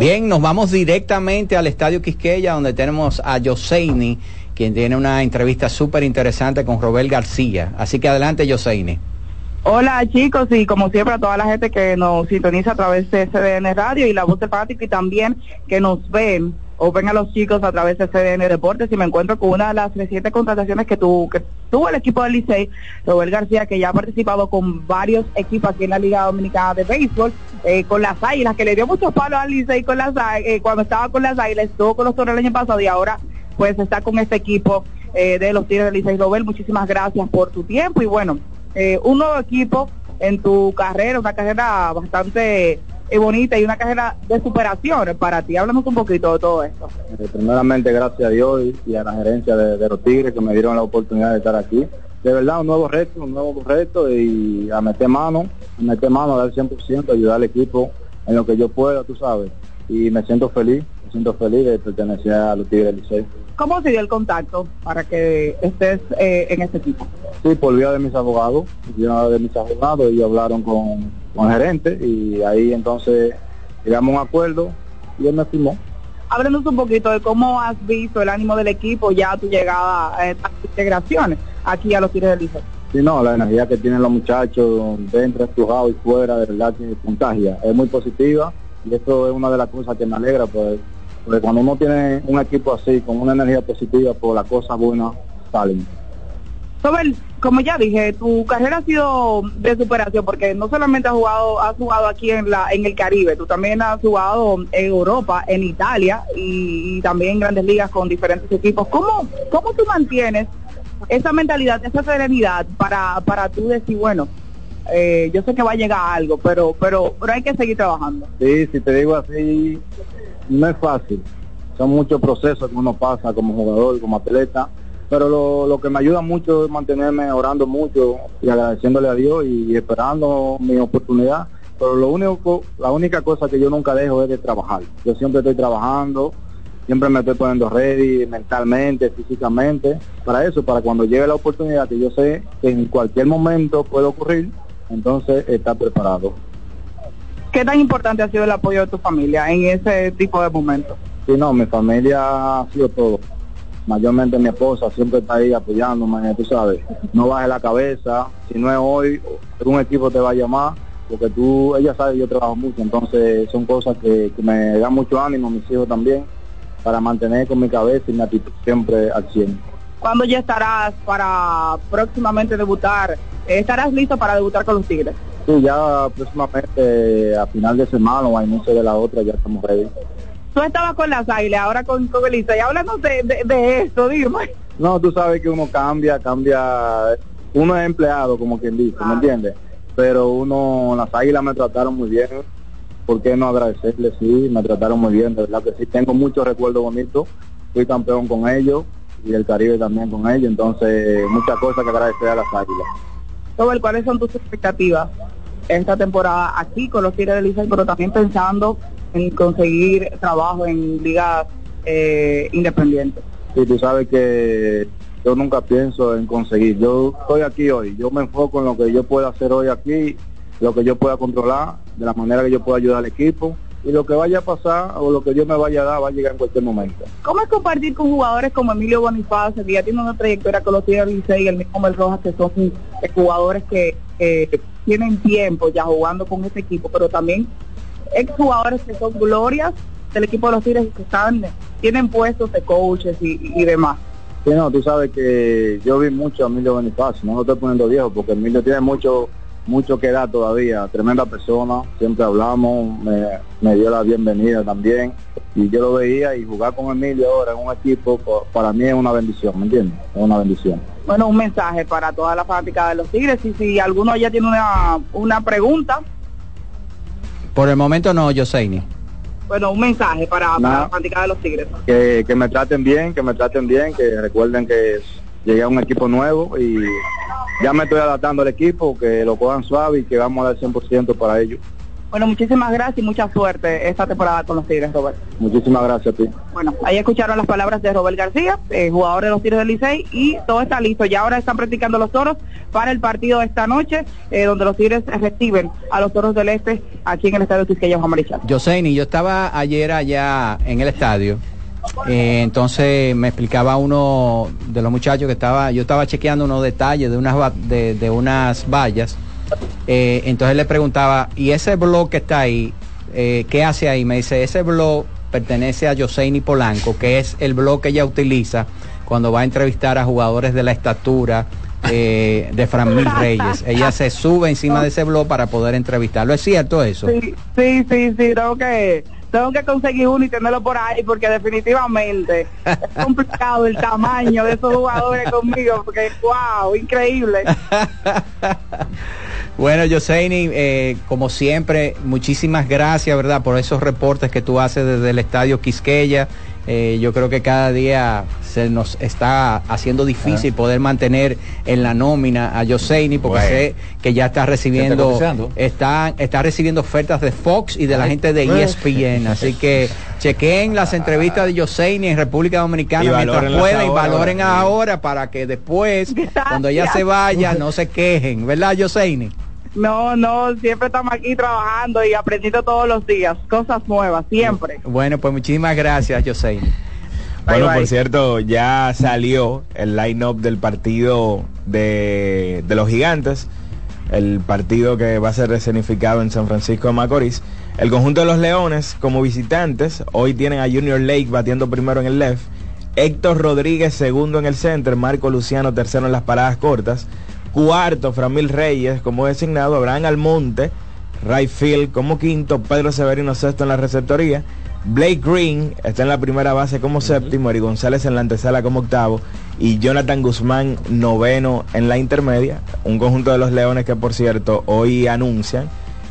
Bien, nos vamos directamente al Estadio Quisqueya, donde tenemos a Yoseini, quien tiene una entrevista súper interesante con Robel García. Así que adelante, Yoseini. Hola chicos y como siempre a toda la gente que nos sintoniza a través de CDN Radio y la voz de fanático y también que nos ven o ven a los chicos a través de CDN Deportes y me encuentro con una de las recientes contrataciones que, tu, que tuvo el equipo del Licey, Robert García, que ya ha participado con varios equipos aquí en la Liga Dominicana de Béisbol, eh, con las Águilas, que le dio muchos palos al Licey con las, eh, cuando estaba con las Águilas, estuvo con los Toros el año pasado y ahora pues está con este equipo eh, de los Tigres del Licey. Robert, muchísimas gracias por tu tiempo y bueno, eh, un nuevo equipo en tu carrera, una carrera bastante eh, bonita y una carrera de superación para ti. Háblanos un poquito de todo esto. Eh, primeramente, gracias a Dios y- a la gerencia de, los Tigres que me dieron la oportunidad de estar aquí. de verdad un nuevo reto, un nuevo reto y a meter mano, a meter mano, a dar el 100%, ayudar al equipo en lo que yo pueda, tú sabes. Y me siento feliz, siento feliz de pertenecer a los Tigres del Licey. ¿Cómo se dio el contacto para que estés eh, en este equipo? Sí, por vía de mis abogados, vía de mis abogados, ellos hablaron con, con el gerente y ahí entonces llegamos a un acuerdo y él me firmó. Háblanos un poquito de cómo has visto el ánimo del equipo ya a tu llegada a estas integraciones aquí a los Tigres del Licey. Sí, no, la energía que tienen los muchachos dentro, estrujado y fuera, de verdad que contagia. Es muy positiva y esto es una de las cosas que me alegra, pues, porque cuando uno tiene un equipo así, con una energía positiva, pues las cosas buenas salen. Sobel, como ya dije, tu carrera ha sido de superación porque no solamente has jugado, has jugado aquí en la en el Caribe, tú también has jugado en Europa, en Italia y, y también en grandes ligas con diferentes equipos. ¿Cómo, cómo tú mantienes esa mentalidad, esa serenidad para, para tú decir, bueno, eh, yo sé que va a llegar algo, pero, pero, pero hay que seguir trabajando? Sí, si te digo así, no es fácil. Son muchos procesos que uno pasa como jugador, como atleta, pero lo, lo que me ayuda mucho es mantenerme orando mucho y agradeciéndole a Dios y esperando mi oportunidad. Pero lo único, la única cosa que yo nunca dejo es de trabajar. Yo siempre estoy trabajando, siempre me estoy poniendo ready mentalmente, físicamente, para eso, para cuando llegue la oportunidad que yo sé que en cualquier momento puede ocurrir, entonces estar preparado. ¿Qué tan importante ha sido el apoyo de tu familia en ese tipo de momentos? Sí, no, mi familia ha sido todo. Mayormente mi esposa siempre está ahí apoyándome, tú sabes. No baje la cabeza, si no es hoy, un equipo te va a llamar, porque tú, ella sabe yo trabajo mucho, entonces son cosas que, que me dan mucho ánimo, mis hijos también, para mantener con mi cabeza y mi actitud siempre al 100. ¿Cuándo ya estarás para próximamente debutar? ¿Estarás listo para debutar con los Tigres? Sí, ya próximamente a final de semana o a inicio de la otra ya estamos ready. Tú estabas con las águilas, ahora con, con el Licey. Háblanos de, de, de esto, dime. No, tú sabes que uno cambia, cambia, uno es empleado, como quien dice, ¿me entiendes? Pero uno, las águilas me trataron muy bien, ¿por qué no agradecerles? Sí, me trataron muy bien, de verdad que sí, tengo muchos recuerdos bonitos, fui campeón con ellos y el Caribe también con ellos, entonces muchas cosas que agradecer a las águilas. ¿Cuáles son tus expectativas esta temporada aquí con los Tigres del Licey, pero también pensando en conseguir trabajo en ligas eh, independientes? Sí, tú sabes que yo nunca pienso en conseguir. Yo estoy aquí hoy, yo me enfoco en lo que yo pueda hacer hoy aquí, lo que yo pueda controlar, de la manera que yo pueda ayudar al equipo y lo que vaya a pasar o lo que Dios me vaya a dar va a llegar en cualquier momento. ¿Cómo es compartir con jugadores como Emilio Bonifacio, que ya tiene una trayectoria con los Tigres y el mismo Mel Rojas, que son eh, jugadores que eh, tienen tiempo ya jugando con este equipo, pero también exjugadores que son glorias del equipo de los Tigres y que están, tienen puestos de coaches y, y demás? Sí, no, tú sabes que yo vi mucho a Emilio Bonifacio, no lo estoy poniendo viejo porque Emilio tiene mucho mucho que dar todavía, tremenda persona, siempre hablamos, me, me, dio la bienvenida también y yo lo veía y jugar con Emilio ahora en un equipo para mí es una bendición, ¿me entiendes? Es una bendición. Bueno, un mensaje para toda la fanática de los Tigres y si alguno ya tiene una, una pregunta. Por el momento no, Joseini. Bueno, un mensaje para, para la fanática de los Tigres. Que, que me traten bien, que me traten bien, que recuerden que llegué a un equipo nuevo y ya me estoy adaptando al equipo, que lo cojan suave y que vamos a dar 100% para ellos. Bueno, muchísimas gracias y mucha suerte esta temporada con los Tigres, Robert. Muchísimas gracias a ti. Bueno, ahí escucharon las palabras de Robert García, eh, jugador de los Tigres del Licey, y todo está listo. Ya ahora están practicando los toros para el partido de esta noche, eh, donde los Tigres reciben a los toros del Este aquí en el Estadio Quisqueya Juan Marichal. Joseini, yo estaba ayer allá en el estadio eh, entonces me explicaba uno de los muchachos que estaba, yo estaba chequeando unos detalles de unas, de, de unas vallas. Eh, entonces le preguntaba, ¿y ese blog que está ahí, eh, qué hace ahí? Me dice, ese blog pertenece a Joseini Polanco, que es el blog que ella utiliza cuando va a entrevistar a jugadores de la estatura eh, de Fran Mil Reyes. Ella se sube encima de ese blog para poder entrevistarlo. ¿Es cierto eso? Sí, sí, sí, sí, que tengo que conseguir uno y tenerlo por ahí porque definitivamente es complicado el tamaño de esos jugadores conmigo porque wow, increíble. Bueno, Joseini, eh, como siempre, muchísimas gracias, ¿verdad?, por esos reportes que tú haces desde el Estadio Quisqueya Eh, yo creo que cada día se nos está haciendo difícil poder mantener en la nómina a Joseini porque Bueno. sé que ya está recibiendo está, está recibiendo ofertas de Fox y de la Ay. gente de E Bueno. ESPN. Así que chequen las entrevistas de Joseini en República Dominicana mientras puedan y valoren ahora para que después, cuando ella se vaya, no se quejen, ¿verdad, Joseini? No, no, siempre estamos aquí trabajando y aprendiendo todos los días, cosas nuevas, siempre. Bueno, pues muchísimas gracias, Joseini. Bueno, bye. por cierto, ya salió el line-up del partido de, de los gigantes, el partido que va a ser escenificado en San Francisco de Macorís. El conjunto de los Leones, como visitantes, hoy tienen a Junior Lake batiendo primero en el left, Héctor Rodríguez segundo en el center, Marco Luciano tercero en las paradas cortas, cuarto Framil Reyes como designado, Abraham Almonte, right field como quinto, Pedro Severino sexto en la receptoría, Blake Green está en la primera base como séptimo, Eri González en la antesala como octavo y Jonathan Guzmán noveno en la intermedia. Un conjunto de los Leones que por cierto hoy anuncian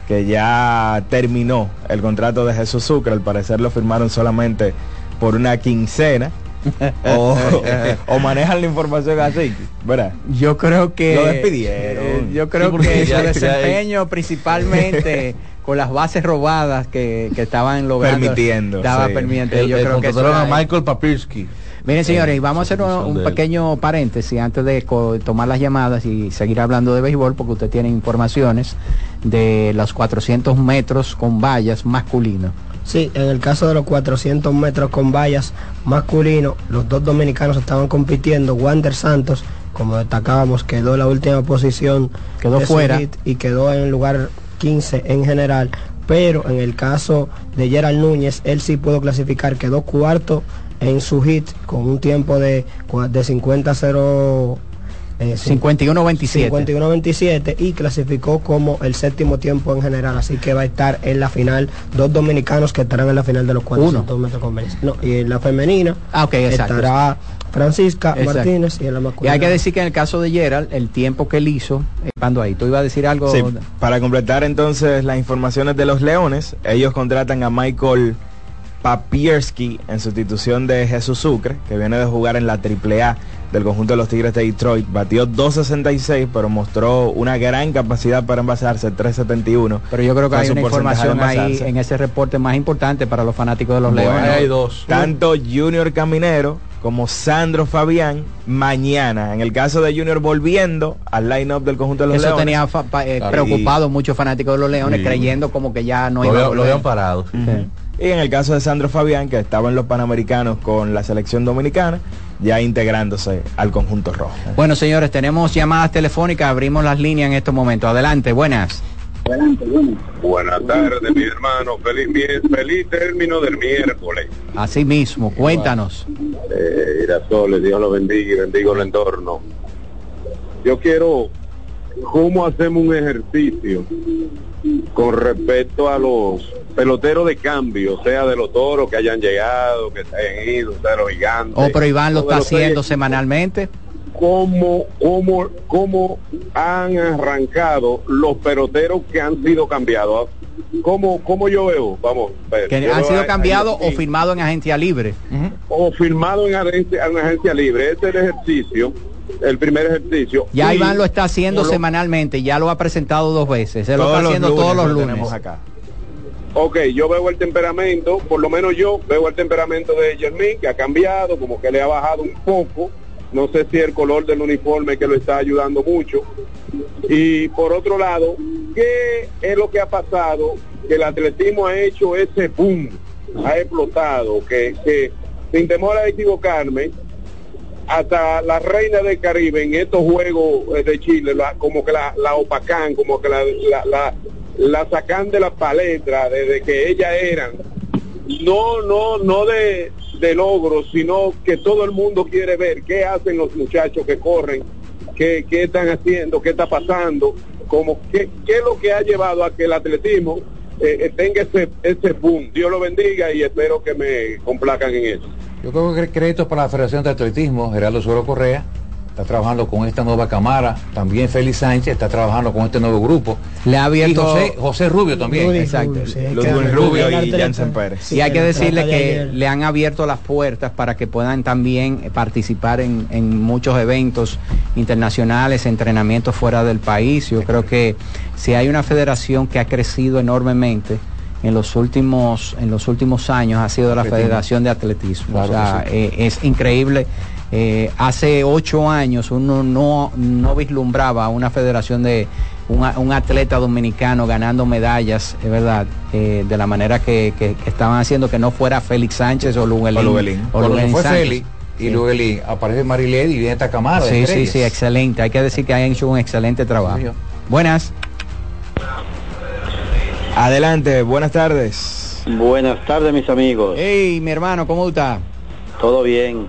que ya terminó el contrato de Jesús Sucre, al parecer lo firmaron solamente por una quincena. o, o manejan la información así, ¿verdad? Yo creo que Lo despidieron. yo creo Sí, que su desempeño principalmente con las bases robadas que, que estaban logrando Permitiendo, estaba sí. permitiendo. El- yo el creo que a Michael Papirski. Miren señores, y vamos a hacer un, pequeño paréntesis antes de tomar las llamadas y seguir hablando de béisbol porque usted tiene informaciones de los 400 metros con vallas masculinos. Sí, en el caso de los 400 metros con vallas masculino, los dos dominicanos estaban compitiendo. Wander Santos, como destacábamos, quedó en la última posición. Quedó fuera. hit Y quedó en el lugar 15 en general. Pero en el caso de Gerald Núñez, él sí pudo clasificar, quedó cuarto en su hit con un tiempo de, de 50-0. Eh, 51-27. 51-27 y clasificó como el séptimo tiempo en general, así que va a estar en la final dos dominicanos que estarán en la final de los 400 metros con vallas. No, y en la femenina Ah, exacto. estará Francisca Exacto. Martínez y en la Y masculina. hay que decir que en el caso de Gerald, el tiempo que él hizo, eh, cuando ahí, tú ibas a decir algo. Sí, para completar entonces las informaciones de los Leones, ellos contratan a Michael Papierski en sustitución de Jesús Sucre, que viene de jugar en la AAA del conjunto de los Tigres de Detroit. Batió 2.66, pero mostró una gran capacidad para envasarse, 3.71. Pero yo creo que hay una información ahí en ese reporte más importante para los fanáticos de los Bueno, Leones. hay dos. Tanto Junior Caminero como Sandro Fabián mañana. En el caso de Junior volviendo al line-up del conjunto de los Eso Leones. tenía fa- pa- eh, preocupado muchos fanáticos de los Leones, Sí. creyendo como que ya no Lo iba a lo habían parado. Y en el caso de Sandro Fabián, que estaba en los Panamericanos con la selección dominicana, ya integrándose al conjunto rojo. Bueno, señores, tenemos llamadas telefónicas, abrimos las líneas en estos momentos. Adelante, buenas. Buenas tardes, mi hermano. Feliz, feliz término del miércoles. Así mismo, cuéntanos. Eh, Irasoles, Dios lo bendiga y bendiga el entorno. Yo quiero, ¿cómo hacemos un ejercicio con respecto a los peloteros de cambio, sea de los toros que hayan llegado, que se hayan ido, sea de los gigantes? Oh, pero Iván lo está haciendo semanalmente. cómo, cómo, cómo han arrancado los peloteros que han sido cambiados. ¿Cómo, cómo yo veo? Vamos, ver, Que han sido cambiados o firmados en agencia libre. o firmado en agencia, en agencia libre. Ese es el ejercicio, el primer ejercicio. Ya Y Iván lo está haciendo lo- semanalmente, ya lo ha presentado dos veces. Se lo está los haciendo lunes todos los lo lunes. tenemos acá. Ok, yo veo el temperamento, por lo menos yo veo el temperamento de Jermín, que ha cambiado, como que le ha bajado un poco. No sé si el color del uniforme que lo está ayudando mucho. Y por otro lado, ¿qué es lo que ha pasado? Que el atletismo ha hecho ese boom, ha explotado, que, que sin temor a equivocarme, hasta la reina del Caribe en estos juegos eh, de Chile, como que la, la opacan, como que la, la, la, sacan de la palestra desde que ellas eran. No, no, no de, de logros, sino que todo el mundo quiere ver qué hacen los muchachos que corren, qué, qué están haciendo, qué está pasando, como qué, qué es lo que ha llevado a que el atletismo eh, eh, tenga ese, ese boom. Dios lo bendiga y espero que me complacan en eso. Yo creo que crédito para la Federación de Atletismo, Gerardo Suero Correa, está trabajando con esta nueva cámara, también Félix Sánchez está trabajando con este nuevo grupo. Le ha abierto Y José, José Rubio también. Rudy Exacto. Rubio, sí, Ludwig que- Rubio y Jansen Pérez. sí, y hay que decirle que ayer. le han abierto las puertas para que puedan también eh, participar en, en muchos eventos internacionales, entrenamientos fuera del país. Yo creo que si hay una federación que ha crecido enormemente en los últimos en los últimos años ha sido la Atletismo. Federación de Atletismo. Claro o sea, sí. eh, es increíble. Eh, hace ocho años uno no, no vislumbraba una federación de un, atleta dominicano ganando medallas, es verdad, eh, de la manera que, que- que estaban haciendo, que no fuera Félix Sánchez o Luguelín. O Luguelín. o Luguelín fue. Félix y Sí. Luguelín, aparece Marilady y viene esta cámara. Sí, sí, sí, excelente. Hay que decir que han hecho un excelente trabajo. Sí. Buenas. Adelante, buenas tardes. Buenas tardes, mis amigos. Hey, mi hermano, ¿cómo está? Todo bien.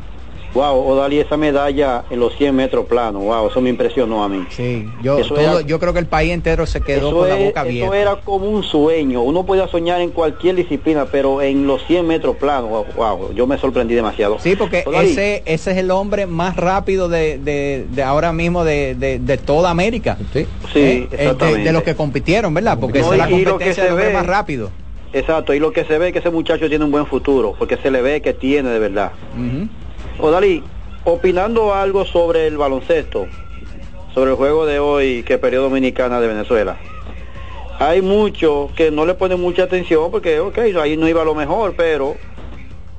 Wow, Odali, esa medalla en los 100 metros plano, wow, eso me impresionó a mí. Sí, yo, Eso todo- era- yo creo que el país entero se quedó Eso, con la es- boca eso abierta. era como un sueño. Uno podía soñar en cualquier disciplina, pero en los 100 metros plano, wow, wow, yo me sorprendí demasiado. Sí, porque Odali, ese, ese es el hombre más rápido de, de- de ahora mismo de, de- de toda América. Sí. Sí, Eh, eh, de, exactamente. de los que compitieron, ¿verdad? Porque No, esa es la competencia se de hombre ve- más rápido. Exacto, y lo que se ve es que ese muchacho tiene un buen futuro, porque se le ve que tiene de verdad. Odali, opinando algo sobre el baloncesto, sobre el juego de hoy que perdió Dominicana de Venezuela. Hay muchos que no le ponen mucha atención porque, ok, ahí no iba lo mejor, pero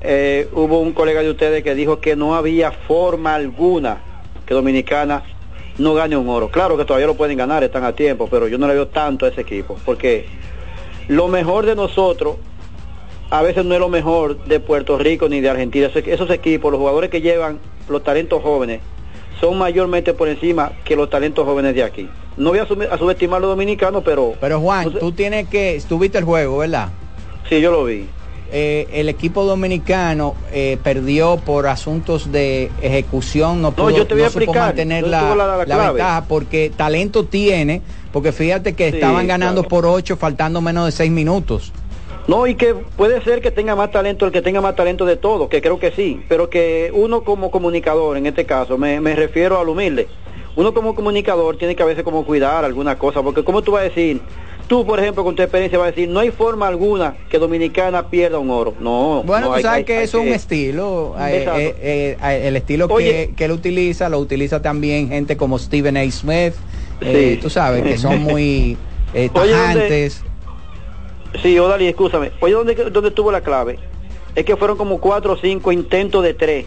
eh, hubo un colega de ustedes que dijo que no había forma alguna que Dominicana no gane un oro. Claro que todavía lo pueden ganar, están a tiempo, pero yo no le veo tanto a ese equipo, porque lo mejor de nosotros a veces no es lo mejor de Puerto Rico ni de Argentina. Esos, equipos, los jugadores que llevan los talentos jóvenes, son mayormente por encima que los talentos jóvenes de aquí. No voy a, sub- a subestimar a los dominicanos, pero Pero Juan, tú tienes que, tú viste el juego, ¿verdad? sí, yo lo vi. Eh, el equipo dominicano eh, perdió por asuntos de ejecución, no pudo, yo te voy a no supo mantener la, la- la ventaja porque talento tiene, porque fíjate que Sí, estaban ganando claro. por ocho faltando menos de seis minutos. No, y que puede ser que tenga más talento el que tenga más talento de todo, que creo que sí, pero que uno como comunicador, en este caso, me, me refiero al humilde, uno como comunicador tiene que a veces como cuidar alguna cosa, porque como tú vas a decir, tú por ejemplo con tu experiencia vas a decir, no hay forma alguna que Dominicana pierda un oro, no. Bueno, no, tú sabes hay- que hay es un estilo. eh, eh, eh, el estilo que, Oye. que él utiliza, lo utiliza también gente como Stephen A. Smith. Sí. tú sabes que son muy eh, Oye, ¿dónde- tajantes. Sí, Odali, escúchame. Oye, ¿dónde, ¿dónde estuvo la clave? Es que fueron como cuatro o cinco intentos de tres,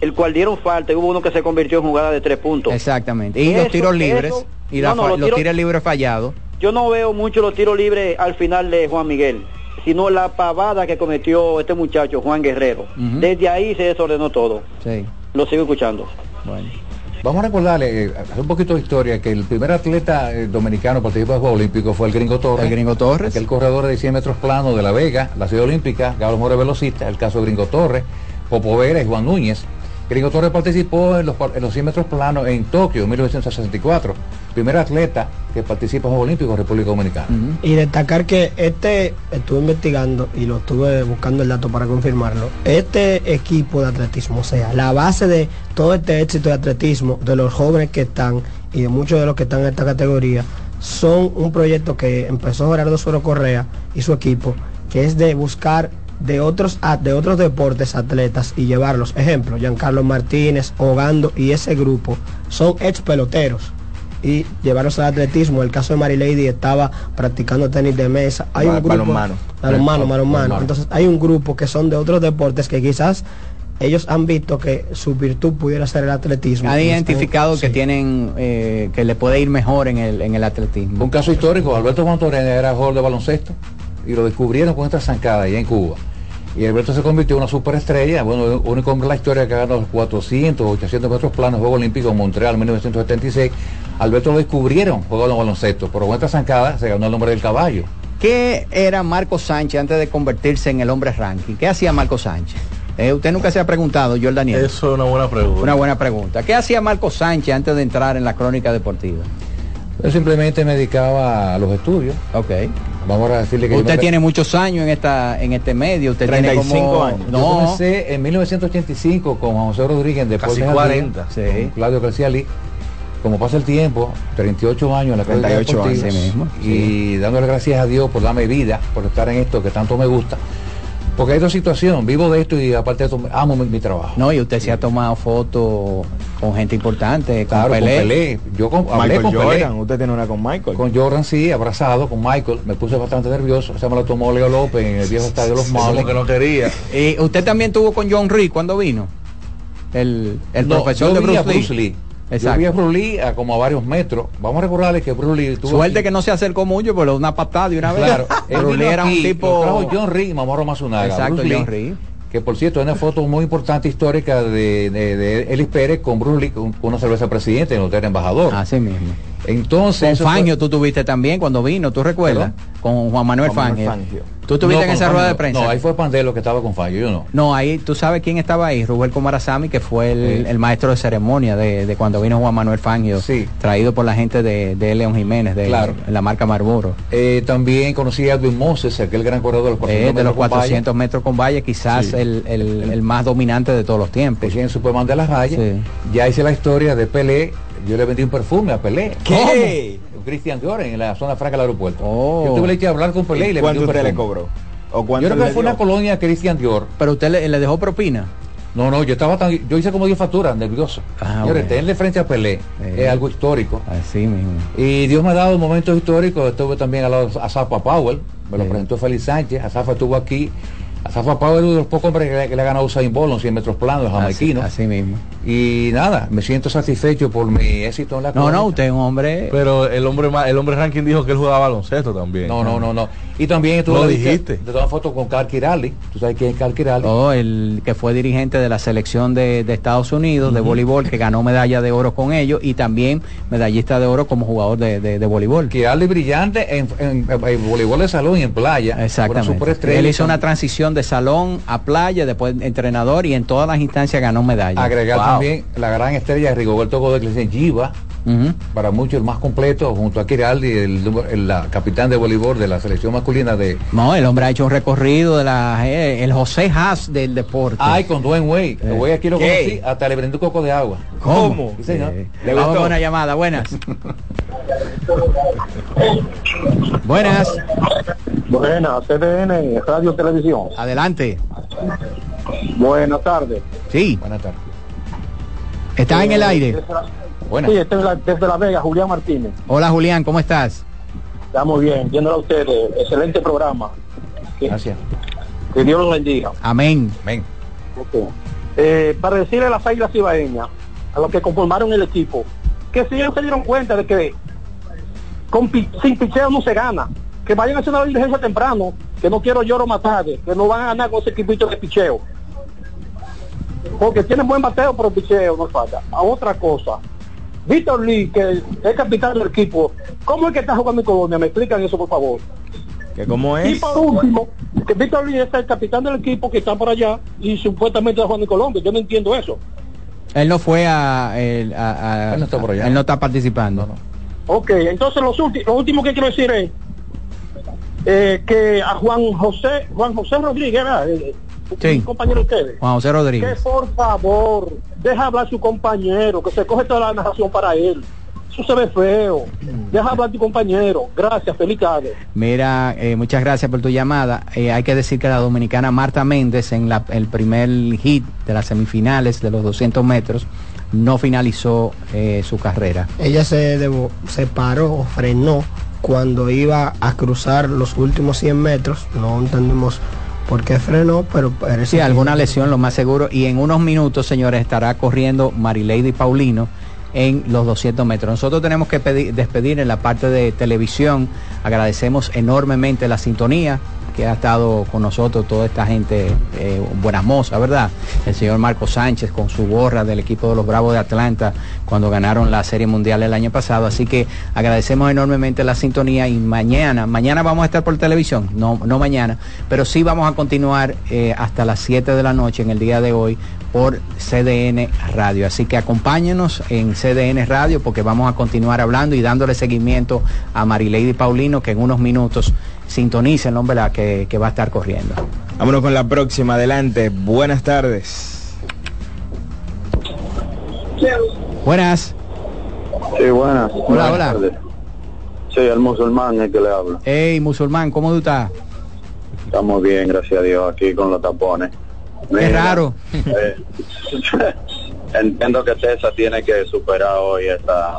el cual dieron falta y hubo uno que se convirtió en jugada de tres puntos. Exactamente. Y los Eso- tiros libres. eso- y la no, no, los los tiros- libres fallados. Yo no veo mucho los tiros libres al final de Juan Miguel, sino la pavada que cometió este muchacho, Juan Guerrero. Desde ahí se desordenó todo. Sí. Lo sigo escuchando. Bueno. Vamos a recordarle, eh, hacer un poquito de historia, que el primer atleta eh, dominicano participó en los Juegos Olímpicos fue el Gringo Torres. El Gringo Torres. Aquel corredor de 100 metros plano de La Vega, la ciudad olímpica, Gablo More velocista, el caso de Gringo Torres, Popo Vera y Juan Núñez. Gringo Torres participó en los, en los 100 metros planos en Tokio en 1964. Primer atleta que participa en Juegos Olímpicos en República Dominicana. Y destacar que este, estuve investigando y lo estuve buscando el dato para confirmarlo, este equipo de atletismo, o sea, la base de todo este éxito de atletismo, de los jóvenes que están y de muchos de los que están en esta categoría, son un proyecto que empezó Gerardo Suero Correa y su equipo, que es de buscar de otros a- de otros deportes atletas y llevarlos. Ejemplo, Giancarlo Martínez, Hogando y ese grupo son ex peloteros y llevarlos al atletismo. El caso de Marilady estaba practicando tenis de mesa. Hay un grupo balonmano. balonmano, balonmano. Balonmano. Entonces hay un grupo que son de otros deportes que quizás ellos han visto que su virtud pudiera ser el atletismo. Han están- identificado que sí. tienen eh, que le puede ir mejor en el, en el atletismo. Un caso histórico, Alberto Juan Torena era jugador de baloncesto y lo descubrieron con esta zancada allá en Cuba. Y Alberto se convirtió en una superestrella, bueno, único hombre en la historia que ha ganado los 400, 800 metros planos, Juegos Olímpicos en Montreal 1976. Alberto lo descubrieron jugando baloncesto, pero con esta zancada se ganó el nombre del caballo. ¿Qué era Marco Sánchez antes de convertirse en el hombre ranking? ¿Qué hacía Marco Sánchez? Eh, usted nunca se ha preguntado, Joel Daniel. Eso es una buena pregunta. Una buena pregunta. ¿Qué hacía Marco Sánchez antes de entrar en la crónica deportiva? Yo simplemente me dedicaba a los estudios. Ok. Vamos a decirle que yo Usted me- tiene muchos años en esta en este medio, usted tiene como Yo no, comencé en 1985 con José Rodríguez en Deportes Casi al Día, 40. sí. con Claudio Lee. Como pasa el tiempo, 38 años en la crónica 38 deportiva, años, sí mismo, y dándole gracias a Dios por darme vida, por estar en esto que tanto me gusta. Porque hay otra situación, vivo de esto y aparte de esto amo mi, mi trabajo. no, y usted se ha tomado fotos con gente importante, con Claro, con Pelé. Pelé. Yo con, hablé Michael con Pelé. Jordan, usted tiene una con Michael. Con Jordan sí, abrazado con Michael, me puse bastante nervioso, se me lo tomó Leo López en el viejo estadio de los Como Marlins. que no quería. Y usted también tuvo con John Reed cuando vino. El, el No, profesor yo de vi a Bruce Lee. Exacto. Yo vi a Bruce Lee a como a varios metros. Vamos a recordarle que Bruce Lee tuvo Suerte aquí- que no se acercó mucho, pero una patada de una vez. Claro, Bruce Lee era un tipo John Reed y Matsunaga. Exacto, Bruce John Reed. Que por cierto, hay una foto muy importante histórica de, de, de Elis Pérez con Bruce Lee con una cerveza presidente en el hotel embajador. Así mismo. Entonces, Con fue- Fangio tú tuviste también cuando vino, ¿tú recuerdas? Con Juan Manuel Juan Manuel Fangio. Fangio. ¿Tú estuviste No, en esa Fangio rueda de prensa? No, ahí fue Pandelo que estaba con Fangio, yo no. No, ahí tú sabes quién estaba ahí, Rubén Comarazami, que fue el, Sí. el maestro de ceremonia de, de cuando vino Juan Manuel Fangio, Sí. traído por la gente de, de León Jiménez, de Claro. la marca Marlboro. Eh, también conocí a Edwin Moses, aquel gran corredor de los 400 Eh, de los metros con valla. 400 metros con valla, quizás Sí. el, el- el más dominante de todos los tiempos. Pues en Superman de las. Sí. Ya hice la historia de Pelé. Yo le vendí un perfume a Pelé. ¿Qué? Un Christian Dior en la zona franca del aeropuerto. Oh. Yo tuve idea de hablar con Pelé y, le vendí ¿Cuánto un usted perfume. le cobró? ¿O cuánto Yo creo que fue dio? una colonia Christian Dior. Pero usted le, le dejó propina. No, no, yo estaba tan, yo hice como 10 facturas, nervioso. Ah, Señores, tenerle frente a Pelé Eh. es algo histórico. Así mismo. Y Dios me ha dado momentos históricos. Estuve también al lado de Azafa Powell, me lo Sí. presentó Félix Sánchez. Azafa estuvo aquí. Azafa Powell es uno de los pocos hombres que, le- que le ha ganado Usain Bolt en 100 metros planos, el Así, jamaiquino. así mismo. Y nada, me siento satisfecho por mi éxito en la No, no, usted es un hombre... Pero el hombre más, el hombre ranking dijo que él jugaba baloncesto también. No, no, no, no. Y también No lo la- dijiste. De todas fotos con Carl Kirali. ¿Tú sabes quién es Carl Kirali? Oh, el que fue dirigente de la selección de, de Estados Unidos de voleibol, que ganó medalla de oro con ellos y también medallista de oro como jugador de, de, de voleibol. Kirali brillante en, en- en voleibol de salón y en playa. Exactamente. superestrella. Él hizo una transición de salón a playa, después entrenador y en todas las instancias ganó medalla. Agregar Wow. también la gran estrella de Rigoberto Godoy, que le Para muchos el más completo, junto a Kiraldi, el, el- la capitán de voleibol de la selección masculina de... No, el hombre ha hecho un recorrido de la eh, el José Haas del deporte. Ay, con Dwayne Wade. Eh. Wade aquí lo ¿Qué? conocí, hasta le brindé un coco de agua. ¿Cómo? Sí, señor. Eh, ¿Le Vamos gustó? con una llamada, buenas. buenas. Buenas, CDN, Radio Televisión. Adelante. Buenas tardes. Sí, Buenas tardes. estás en el aire. Desde la- Buenas. Sí, este es la- desde La Vega, Julián Martínez. Hola Julián, ¿cómo estás? Estamos bien, viéndolo a ustedes. Excelente programa. Que, Gracias. que Dios los bendiga. Amén. Ven. Ok. Eh, para decirle a las águilas ibaeñas, a los que conformaron el equipo, que si ellos se dieron cuenta de que con sin picheo no se gana, que vayan a hacer una diligencia temprano, que no quiero lloro más tarde, que no van a ganar con ese equipito de picheo. Porque tienen buen bateo, pero picheo no falta. A otra cosa, Víctor Lee, que es capitán del equipo, ¿cómo es que está jugando en Colombia? Me explican eso, por favor. ¿Que cómo Y es? por último, que Víctor Lee es el capitán del equipo que está por allá y supuestamente está jugando en Colombia. Yo no entiendo eso. Él no fue a, el- a- a- Él no está por allá. Él no está participando. Ok, entonces los lo último que quiero decir es eh, que a Juan José, Juan José Rodríguez, ¿verdad? Eh, Sí. compañero de ustedes, Juan José que Rodríguez. por favor, deja hablar a su compañero, que se coge toda la narración para él. Eso se ve feo. Deja hablar a tu compañero. Gracias, feliz tarde. Mira, eh, muchas gracias por tu llamada. Eh, hay que decir que la dominicana Marta Méndez en la- el primer hit de las semifinales de los 200 metros no finalizó eh, su carrera. Ella se, devo- se paró o frenó cuando iba a cruzar los últimos 100 metros. No entendemos por qué frenó, pero parece Sí, que- alguna lesión, lo más seguro. Y en unos minutos, señores, estará corriendo Marileidy Paulino en los 200 metros. Nosotros tenemos que pedir- despedir en la parte de televisión. Agradecemos enormemente la sintonía que ha estado con nosotros toda esta gente, eh, buenas mozas, ¿verdad? El señor Marco Sánchez con su gorra del equipo de los Bravos de Atlanta cuando ganaron la Serie Mundial el año pasado. Así que agradecemos enormemente la sintonía y mañana, mañana vamos a estar por televisión, no, no mañana, pero sí vamos a continuar eh, hasta las 7 de la noche en el día de hoy por CDN Radio. Así que acompáñenos en CDN Radio porque vamos a continuar hablando y dándole seguimiento a Marilady Paulino que en unos minutos sintonicen, hombre, la que, que va a estar corriendo. Vámonos con la próxima. Adelante. Buenas tardes. Buenas. Sí, buenas. Hola, Buenas hola. tardes. Sí, el musulmán es que le habla. Hey, musulmán, ¿cómo tú estás? Estamos bien, gracias a Dios, aquí con los tapones. Qué Mira, raro. eh, entiendo que Tessa tiene que superar hoy esta,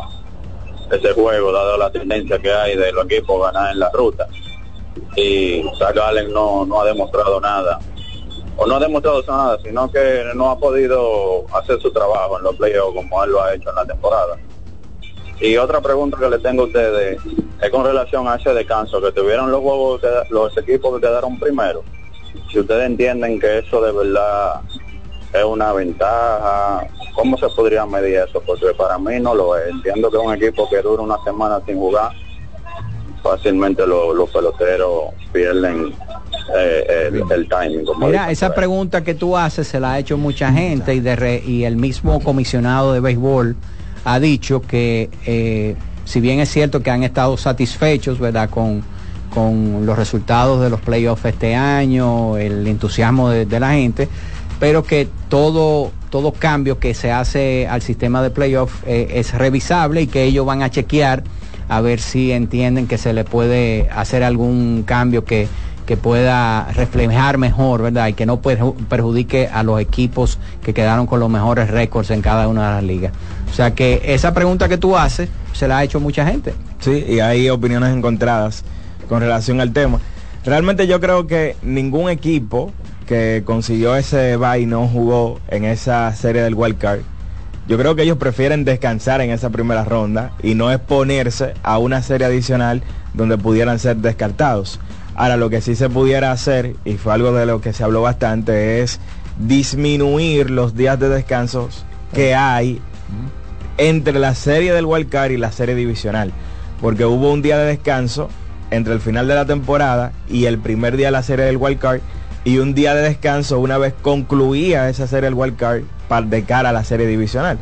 ese juego, dado la tendencia que hay de los equipos ganar en la ruta. Y Zach Allen no, no ha demostrado nada. O no ha demostrado nada, sino que no ha podido hacer su trabajo en los playoffs como él lo ha hecho en la temporada. Y otra pregunta que le tengo a ustedes es con relación a ese descanso que tuvieron los juegos, los equipos que quedaron primero. Si ustedes entienden que eso de verdad es una ventaja, ¿cómo se podría medir eso? Porque para mí no lo es. Entiendo que un equipo que dura una semana sin jugar, fácilmente lo- los peloteros pierden eh, el, el timing. Como Mira, esa pregunta que tú haces se la ha hecho mucha gente y, de re- y el mismo comisionado de béisbol ha dicho que eh, si bien es cierto que han estado satisfechos, ¿verdad? Con, con los resultados de los playoffs este año, el entusiasmo de, de la gente, pero que todo, todo cambio que se hace al sistema de playoff eh, es revisable y que ellos van a chequear a ver si entienden que se le puede hacer algún cambio que, que pueda reflejar mejor, ¿verdad? Y que no perju- perjudique a los equipos que quedaron con los mejores récords en cada una de las ligas. O sea que esa pregunta que tú haces se la ha hecho mucha gente. Sí, y hay opiniones encontradas con relación al tema. Realmente yo creo que ningún equipo que consiguió ese bye no jugó en esa serie del wild card. Yo creo que ellos prefieren descansar en esa primera ronda y no exponerse a una serie adicional donde pudieran ser descartados. Ahora, lo que sí se pudiera hacer, y fue algo de lo que se habló bastante, es disminuir los días de descansos que hay entre la serie del wild card y la serie divisional. Porque hubo un día de descanso entre el final de la temporada y el primer día de la serie del wild card y un día de descanso una vez concluía esa serie del wild card para de cara a la serie divisional.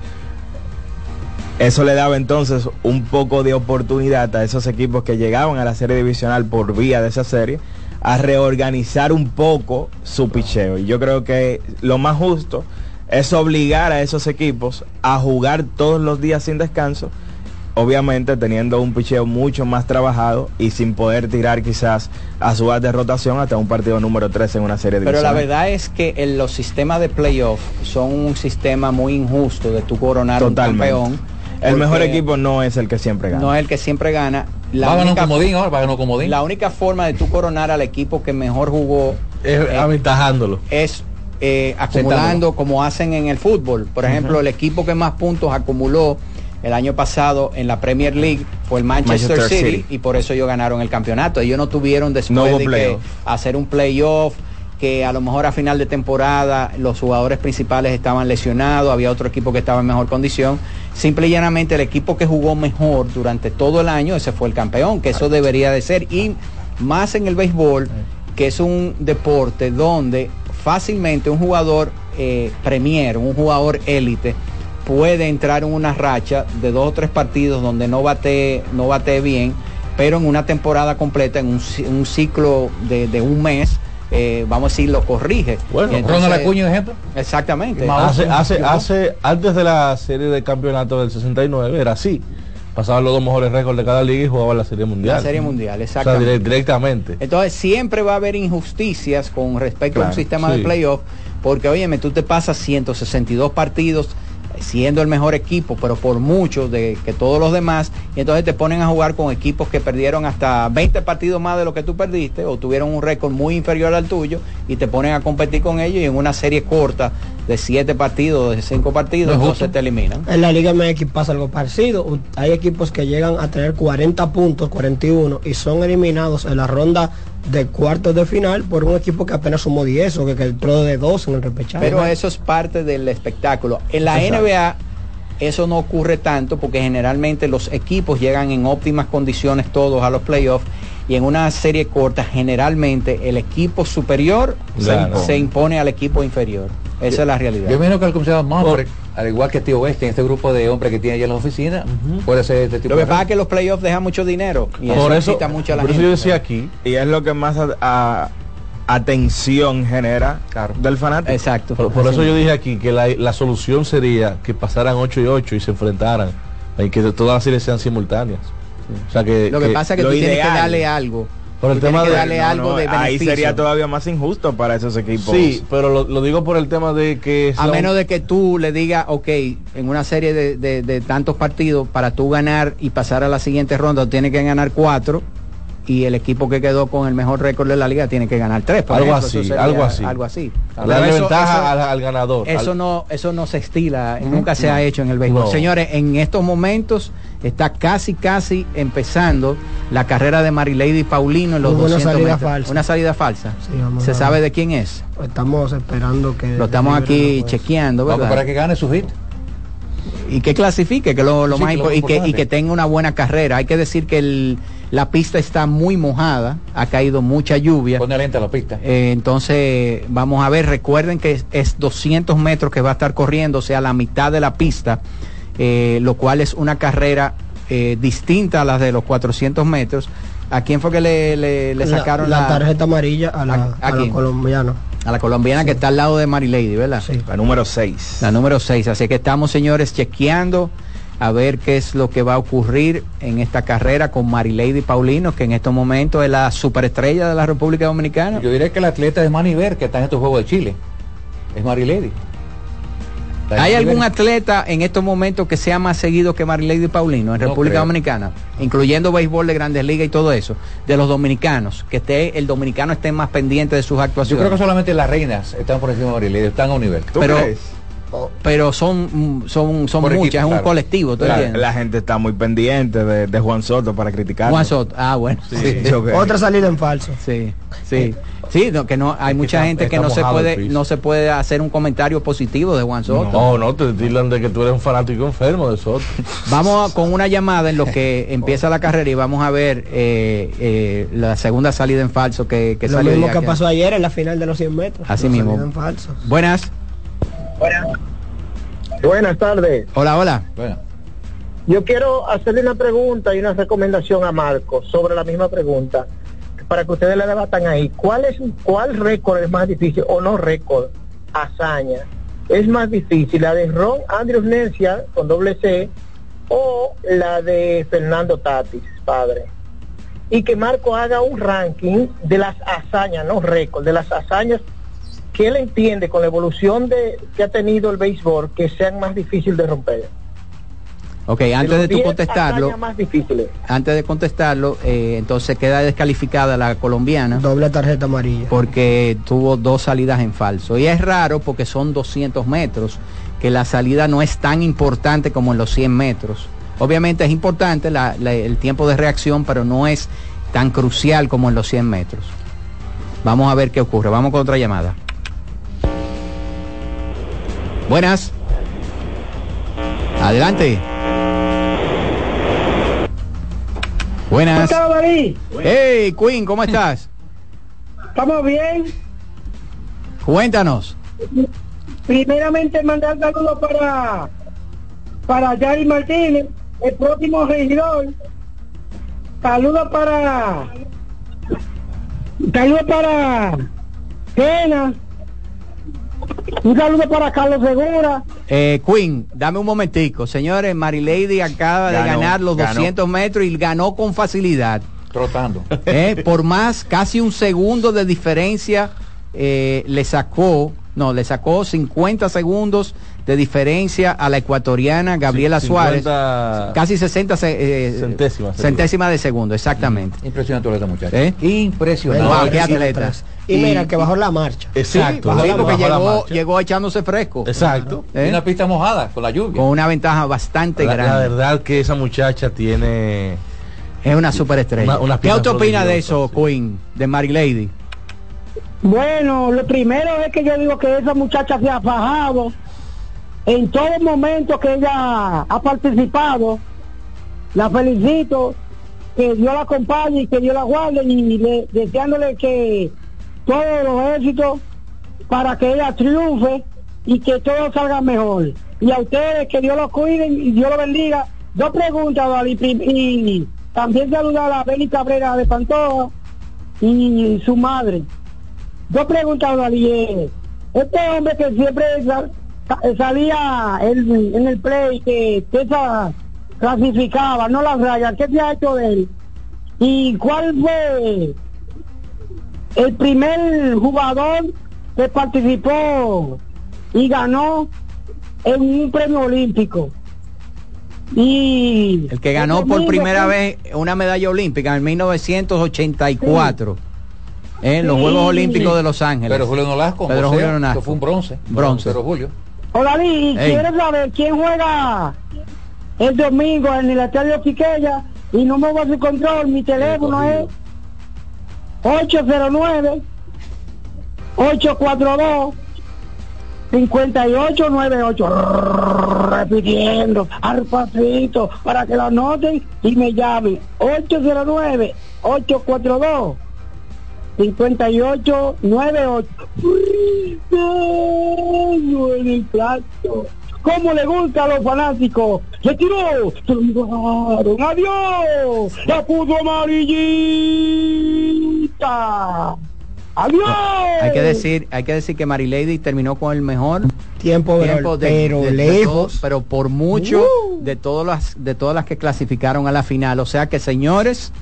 Eso le daba entonces un poco de oportunidad a esos equipos que llegaban a la serie divisional por vía de esa serie a reorganizar un poco su picheo. Y yo creo que lo más justo es obligar a esos equipos a jugar todos los días sin descanso, obviamente teniendo un picheo mucho más trabajado y sin poder tirar quizás a su haz de rotación hasta un partido número 3 en una serie Pero la verdad es que en los sistemas de playoff son un sistema muy injusto de tu coronar Totalmente. un campeón. El mejor equipo no es el que siempre gana. No es el que siempre gana. Va a ganar un comodín ahora, va comodín. La única forma de tú coronar al equipo que mejor jugó Es eh, aventajándolo. es eh, acumulando como hacen en el fútbol. Por ejemplo, el equipo que más puntos acumuló el año pasado en la Premier League fue el Manchester, Manchester City, City. y por eso ellos ganaron el campeonato. Ellos no tuvieron después No de que hacer un playoff que a lo mejor a final de temporada los jugadores principales estaban lesionados, había otro equipo que estaba en mejor condición. Simple y llanamente el equipo que jugó mejor durante todo el año, ese fue el campeón, que eso debería de ser. Y más en el béisbol, que es un deporte donde fácilmente un jugador eh, premier, un jugador élite, puede entrar en una racha de dos o tres partidos donde no bate, no bate bien, pero en una temporada completa, en un, un ciclo de, de un mes, eh, vamos a decir, lo corrige. Bueno, entonces- Ronald Acuña, ejemplo. Exactamente. Hace, hace, hace, antes de la serie de campeonato del 69 era así. Pasaban los dos mejores récords de cada liga y jugaban la serie mundial. La serie mundial, O sea, exactamente. dire- directamente. Entonces siempre va a haber injusticias con respecto a un sistema de playoff, porque óyeme, tú te pasas 162 partidos siendo el mejor equipo, pero por mucho de que todos los demás, y entonces te ponen a jugar con equipos que perdieron hasta 20 partidos más de lo que tú perdiste, o tuvieron un récord muy inferior al tuyo, y te ponen a competir con ellos, y en una serie corta de 7 partidos, de 5 partidos, No es entonces te eliminan. En la Liga MX pasa algo parecido. Hay equipos que llegan a tener 40 puntos, 41, y son eliminados en la ronda de cuartos de final por un equipo que apenas sumó 10 o que, que entró de 2 en el repechaje. Pero eso es parte del espectáculo. En la Exacto. NBA eso no ocurre tanto porque generalmente los equipos llegan en óptimas condiciones todos a los playoffs y en una serie corta generalmente el equipo superior se- Claro. se, impone al equipo inferior. Esa es la realidad. Yo imagino que el comisionado Manfred al igual que Tío Oeste, en este grupo de hombres que tiene allá en la oficina, puede ser este tipo Lo que de pasa es que los playoffs dejan mucho dinero y eso, Por eso- excita mucho a la por eso gente. yo decía aquí y es lo que más a- a- atención genera del fanático. Exacto. Por, por eso yo dije aquí que la, la solución sería que pasaran 8 y 8 y se enfrentaran y que todas las series sean simultáneas. O sea que, Lo que pasa es que tú tienes que darle algo. Por el tema de- darle No, algo no, de ahí sería todavía más injusto para esos equipos Sí, pero lo, lo digo por el tema de que... A menos de que tú le digas, ok, en una serie de, de- de tantos partidos, para tú ganar y pasar a la siguiente ronda, tienes que ganar cuatro y el equipo que quedó con el mejor récord de la liga tiene que ganar tres. por Algo ejemplo. así, sería algo así. Algo así. Ventaja eso- al, al ganador. Eso al- no, eso no se estila, Mm, nunca se ha hecho en el béisbol. No. Señores, en estos momentos está casi, casi empezando la carrera de Marilady Paulino en los Hubo una 200 salida metros. falsa. Una salida falsa. Sí, ¿Se sabe de quién es? Estamos esperando que... Lo estamos aquí chequeando, Vamos ¿verdad? para que gane su hit. y que clasifique, que lo, lo Sí, más que lo impo- más y, que, y importante. que tenga una buena carrera. Hay que decir que el- la pista está muy mojada, ha caído mucha lluvia. Pone lenta la pista. Eh, entonces, vamos a ver, recuerden que es, es 200 metros que va a estar corriendo, o sea, la mitad de la pista, eh, lo cual es una carrera eh, distinta a las de los 400 metros. ¿A quién fue que le, le- le La- sacaron la, la, tarjeta amarilla a la, ¿A- a a la quién? colombiana. a la colombiana que está al lado de Mary Lady, ¿verdad? la número 6 La número 6. Así que estamos, señores, chequeando a ver qué es lo que va a ocurrir en esta carrera con Marilady Paulino, que en estos momentos es la superestrella de la República Dominicana. Yo diría que el atleta es Maniver, que está en estos Juegos de Chile. Es Marilady. ¿Hay algún atleta en estos momentos que sea más seguido que Marilady Paulino en No República creo. Dominicana? Incluyendo béisbol de grandes ligas y todo eso. De los dominicanos. Que esté, el dominicano esté más pendiente de sus Yo actuaciones. creo que solamente las reinas están por encima de Marilady, están a un nivel. pero, pero son, son, son Por muchas, equipo, es un claro. colectivo. ¿tú la, entiendes? la gente está muy pendiente de, de Juan Soto para criticar Juan Soto. Ah, bueno. Sí. Otra salida en falso. Sí, sí. Sí, no, que no, hay mucha está- gente que no se puede, piso. no se puede hacer un comentario positivo de Juan Soto. No, no, te tildan de que tú eres un fanático enfermo de Soto. Vamos a- con una llamada en lo que empieza la carrera y vamos a ver eh, eh, la segunda salida en falso que, que Lo salió mismo ya que que- pasó ayer en la final de los 100 metros. Así mismo. en falso. Buenas. Buenas tardes. Hola, hola. Yo quiero hacerle una pregunta y una recomendación a Marcos sobre la misma pregunta para que ustedes la debatan ahí. ¿Cuál es cuál récord es más difícil o no récord? Hazaña. Es más difícil la de Ron Andrews Nencia con doble C o la de Fernando Tatis, padre. Y que Marco haga un ranking de las hazañas, no récord, de las hazañas que él entiende con la evolución de que ha tenido el béisbol que sean más difíciles de romper. Ok, antes de tú 10 contestarlo, más difíciles. antes de contestarlo, eh, entonces queda descalificada la colombiana. Doble tarjeta amarilla. Porque tuvo dos salidas en falso. Y es raro porque son 200 metros, que la salida no es tan importante como en los 100 metros. Obviamente es importante la- la- el tiempo de reacción, pero no es tan crucial como en los 100 metros. Vamos a ver qué ocurre. Vamos con otra llamada. Buenas. Adelante. Buenas. Hey, Queen, ¿cómo estás? ¿Estamos bien? Cuéntanos. Primeramente mandar saludos para para Yari Martínez, el próximo regidor. Saludos para saludos para Pena. Un saludo para Carlos Segura. Eh, Queen, dame un momentico. Señores, Marilady acaba de ganar los ganó. 200 metros y ganó con facilidad. Trotando. Eh, por más, casi un segundo de diferencia, eh, le sacó, no, le sacó 50 segundos de diferencia a la ecuatoriana Gabriela Sí, Suárez. 50 Casi 60 se- eh, Centésimas, de segundo, exactamente. Impresionante esta muchacha. ¿Eh? Impresionante. Wow, qué atleta. Y mira, que bajó la marcha. Exacto. Sí, bajó porque la llegó, marcha. llegó echándose fresco. Exacto. ¿Eh? Y Una pista mojada con la lluvia. Con una ventaja bastante La, la grande. verdad que esa muchacha tiene... Es una superestrella. Una- una ¿Qué pista usted opina de eso, Queen, de Mary Lady? Bueno, lo primero es que yo digo que esa muchacha se ha fajado en todo momento que ella ha participado. La felicito, que Dios la acompañe y que Dios la guarde y le- deseándole que todos los éxitos para que ella triunfe y que todo salga mejor. y a ustedes que Dios los cuide y Dios los bendiga. Dos preguntas, Dalí, y también saludar a Beni Cabrera de Pantoja y su madre. Dos preguntas, Dalí. Este hombre que siempre sal- sa- salía en, en el play, que, clasificaba, no las rayas, ¿qué se ha hecho de él? ¿Y cuál fue el primer jugador que participó y ganó en un premio olímpico? Y El que ganó por primera vez una medalla olímpica en 1984 en los Sí. Juegos Olímpicos de Los Ángeles. Pero Julio Nolasco, Pedro Julio Nolasco. que fue un bronce. Bronce. Pero Julio. Hola, Lee, ¿y Ey. quieres saber quién juega el domingo en el Estadio Quiqueya? Y no me voy a su control, mi teléfono es 809 842 5898 repitiendo al pasito para que lo anoten y me llamen 809 842 5898 Bueno, en el plato ¿Cómo le gusta a los fanáticos? ¡Se tiró! ¡Se lo llevaron! ¡Adiós! ¡La puso amarillita! ¡Adiós! Hay que decir, hay que decir que Marilady terminó con el mejor Tiempo, pero- pero lejos. todo- pero por mucho de todas las de todas las que clasificaron a la final. O sea que señores,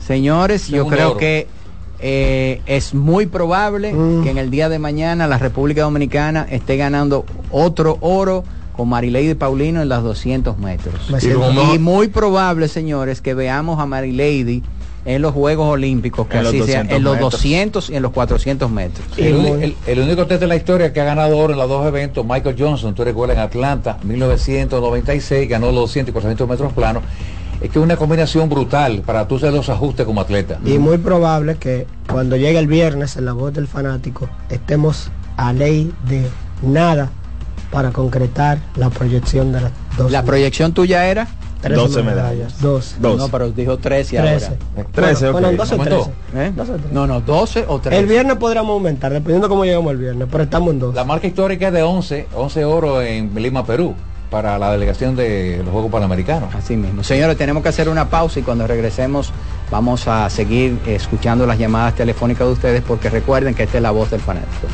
señores, yo creo oro. que eh, es muy probable que en el día de mañana la República Dominicana esté ganando otro oro con Marilady Paulino en las 200 metros. Y muy probable, señores, que veamos a Marilady en los Juegos Olímpicos, que En así sea, 200 en los metros. 200 y en los 400 metros. El- el único test de la historia que ha ganado oro en los dos eventos, Michael Johnson, tú recuerdas en Atlanta, 1996, ganó los 200 y 400 metros planos. Es que es una combinación brutal para tú hacer los ajustes como atleta. Y muy probable que cuando llegue el viernes en la voz del fanático estemos a ley de nada para concretar la proyección de las dos. La proyección tuya era 12 medallas. 12. No, pero dijo 13 ahora. 13. 13, Bueno, ok. 12 o 13. ¿Eh? 12 o 13. No, no, 12 o 13. El viernes podríamos aumentar, dependiendo cómo lleguemos el viernes, pero estamos en dos. La marca histórica es de 11, 11 oro en Lima, Perú, para la delegación de los Juegos Panamericanos. Así mismo. Señores, tenemos que hacer una pausa y cuando regresemos vamos a seguir escuchando las llamadas telefónicas de ustedes porque recuerden que esta es la voz del fanático.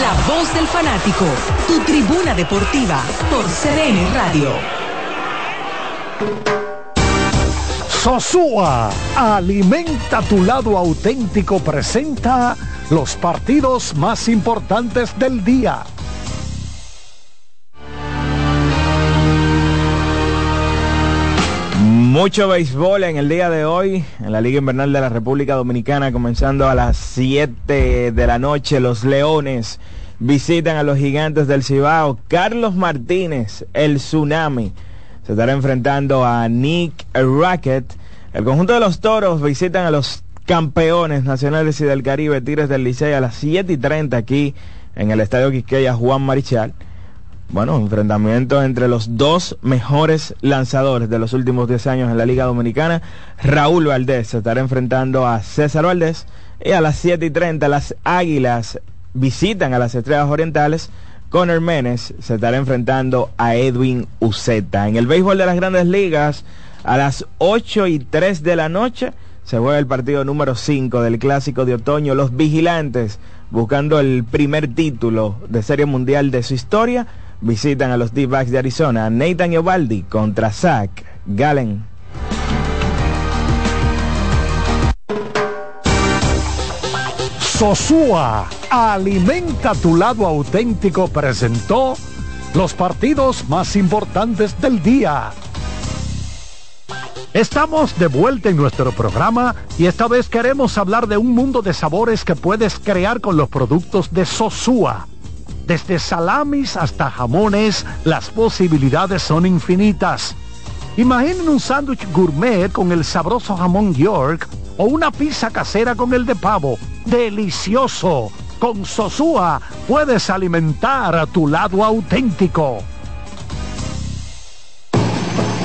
La voz del fanático, tu tribuna deportiva por CDN Radio. Sosúa, alimenta tu lado auténtico, presenta los partidos más importantes del día. Mucho béisbol en el día de hoy en la Liga Invernal de la República Dominicana comenzando a las 7 de la noche. Los Leones visitan a los Gigantes del Cibao. Carlos Martínez, el Tsunami, se estará enfrentando a Nick Rackett. El conjunto de los Toros visitan a los campeones nacionales y del Caribe, Tigres del Licey a las 7 y 30 aquí en el Estadio Quisqueya Juan Marichal bueno, enfrentamiento entre los dos mejores lanzadores de los últimos 10 años en la Liga Dominicana. Raúl Valdés se estará enfrentando a César Valdés. Y a las 7 y 30 las Águilas visitan a las Estrellas Orientales. Conor Menes se estará enfrentando a Edwin Uceta. En el béisbol de las grandes ligas, a las 8 y 3 de la noche, se juega el partido número 5 del Clásico de Otoño. Los vigilantes, buscando el primer título de Serie Mundial de su historia, visitan a los D-Backs de Arizona. Nathan Eovaldi contra Zach Gallen. Sosúa, alimenta tu lado auténtico, presentó los partidos más importantes del día. Estamos de vuelta en nuestro programa y esta vez queremos hablar de un mundo de sabores que puedes crear con los productos de Sosúa. Desde salamis hasta jamones, las posibilidades son infinitas. Imaginen un sándwich gourmet con el sabroso jamón York o una pizza casera con el de pavo. ¡Delicioso! Con Sosúa puedes alimentar a tu lado auténtico.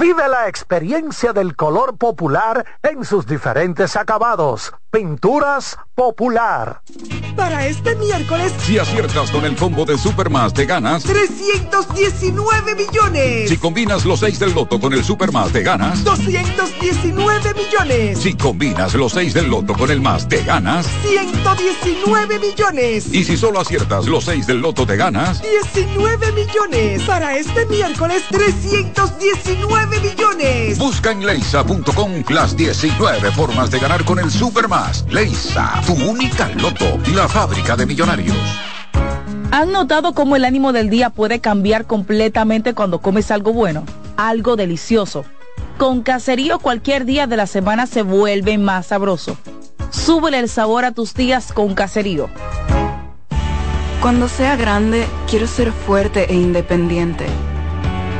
Vive la experiencia del color popular en sus diferentes acabados. Pinturas Popular. Para este miércoles, Si aciertas con el combo de Supermas, te ganas. 319 millones. Si combinas los 6 del loto con el Supermas, te ganas. 219 millones. Si combinas los 6 del loto con el más, te ganas. 119 millones. Y si solo aciertas los 6 del loto, te ganas. 19 millones. Para este miércoles, 319 millones. Busca en leisa.com las 19 formas de ganar con el Supermas. Leisa, tu única loto, la fábrica de millonarios. ¿Han notado cómo el ánimo del día puede cambiar completamente cuando comes algo bueno? Algo delicioso. Con caserío cualquier día de la semana se vuelve más sabroso. Súbele el sabor a tus días con caserío. Cuando sea grande, quiero ser fuerte e independiente.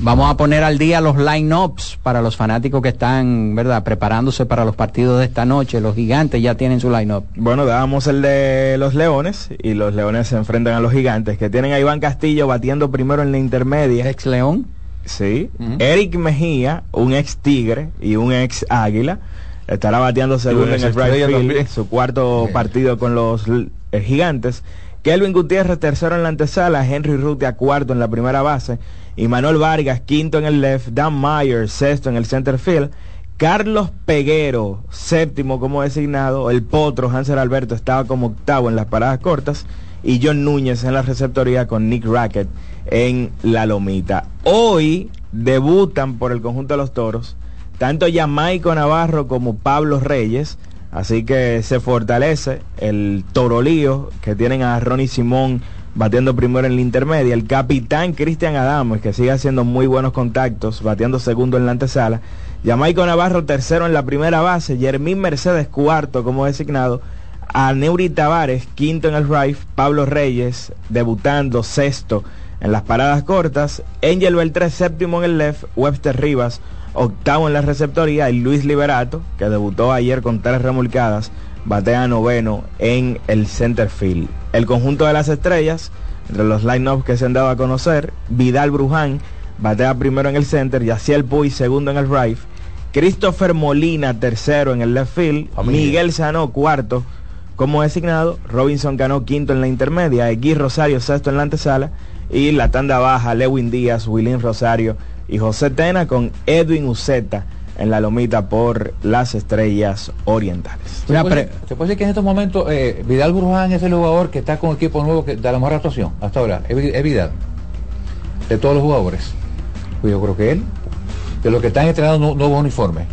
Vamos a poner al día los line-ups para los fanáticos que están, ¿verdad?, preparándose para los partidos de esta noche. Los gigantes ya tienen su line-up. Bueno, dábamos el de los Leones y los Leones se enfrentan a los Gigantes que tienen a Iván Castillo batiendo primero en la intermedia. Ex León. Sí. Eric Mejía, un ex Tigre y un ex Águila, estará bateando segundo en el right field, su cuarto partido con los eh, Gigantes. Kelvin Gutiérrez tercero en la antesala, Henry Rutia cuarto en la primera base y Manuel Vargas quinto en el left, Dan Myers sexto en el center field. Carlos Peguero, séptimo como designado, el potro Hansel Alberto estaba como octavo en las paradas cortas y John Núñez en la receptoría con Nick Rackett en la lomita. Hoy debutan por el conjunto de los toros tanto Jamaico Navarro como Pablo Reyes, así que se fortalece el torolío que tienen a Ronnie Simón bateando primero en la intermedia. El capitán Cristian Adames, que sigue haciendo muy buenos contactos, bateando segundo en la antesala. Jamaico Navarro tercero en la primera base. Jermín Mercedes cuarto como designado. A Neuri Tavares quinto en el right. Pablo Reyes debutando sexto en las paradas cortas. Angel Beltré séptimo en el left. Webster Rivas octavo en la receptoría. Y Luis Liberato, que debutó ayer con tres remolcadas, batea noveno en el center field. El conjunto de las estrellas, entre los line-ups que se han dado a conocer, Vidal Bruján batea primero en el center, Yaciel Puy segundo en el right, Christopher Molina tercero en el left field, Miguel Sanó cuarto como designado, Robinson ganó quinto en la intermedia, Egui Rosario sexto en la antesala y la tanda baja, Lewin Díaz, Willín Rosario y José Tena con Edwin Uceta en la lomita por las estrellas orientales. ¿Se puede, se puede decir que en estos momentos eh, Vidal Bruján es el jugador que está con equipo nuevo que da la mejor actuación hasta ahora? ¿Es, Vi- es Vidal? De todos los jugadores. Pues yo creo que él. De los que están estrenando nu- nuevos uniformes.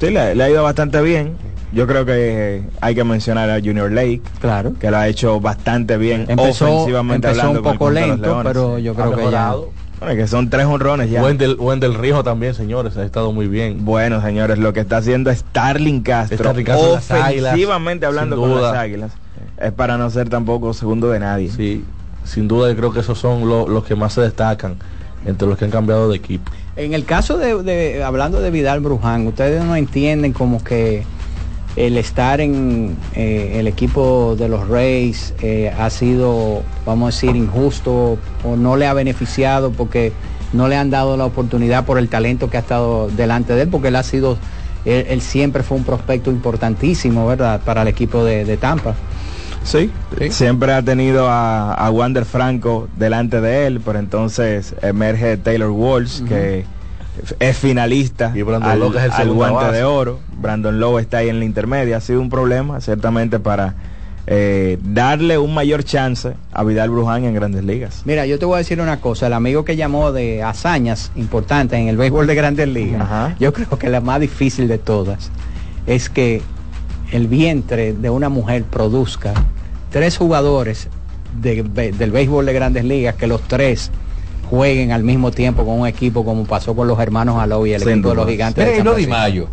Sí, le, le ha ido bastante bien. Yo creo que hay que mencionar a Junior Lake, claro, que lo ha hecho bastante bien Empezó- ofensivamente empezó hablando un con el poco conjunto de los lento, pero yo creo Ha que ya-. Bueno, que son tres honrones ya. Wendell, Wendell Rijo también, señores, ha estado muy bien. Bueno, señores, lo que está haciendo Starling Castro, Starling Castro ofensivamente Águilas, hablando con las águilas, es para no ser tampoco segundo de nadie. Sí, sin duda yo creo que esos son lo- los que más se destacan entre los que han cambiado de equipo. En el caso de, de- hablando de Vidal Bruján, ustedes no entienden como que el estar en eh, el equipo de los Rays eh, ha sido, vamos a decir, injusto o no le ha beneficiado porque no le han dado la oportunidad por el talento que ha estado delante de él, porque él ha sido, él, él siempre fue un prospecto importantísimo, ¿verdad?, para el equipo de, de Tampa. Sí, siempre ha tenido a, a Wander Franco delante de él, pero entonces emerge Taylor Walsh, que es finalista Brandon al, Lowe es el al guante base. de oro. Brandon Lowe está ahí en la intermedia. Ha sido un problema, ciertamente, para eh, darle un mayor chance a Vidal Bruján en grandes ligas. Mira, yo te voy a decir una cosa, el amigo que llamó de hazañas importantes en el béisbol de grandes ligas, yo creo que la más difícil de todas es que el vientre de una mujer produzca tres jugadores de del béisbol de grandes ligas, que los tres jueguen al mismo tiempo con un equipo como pasó con los hermanos Alou y el Sin equipo de los gigantes. Mira, de y San. Mayo.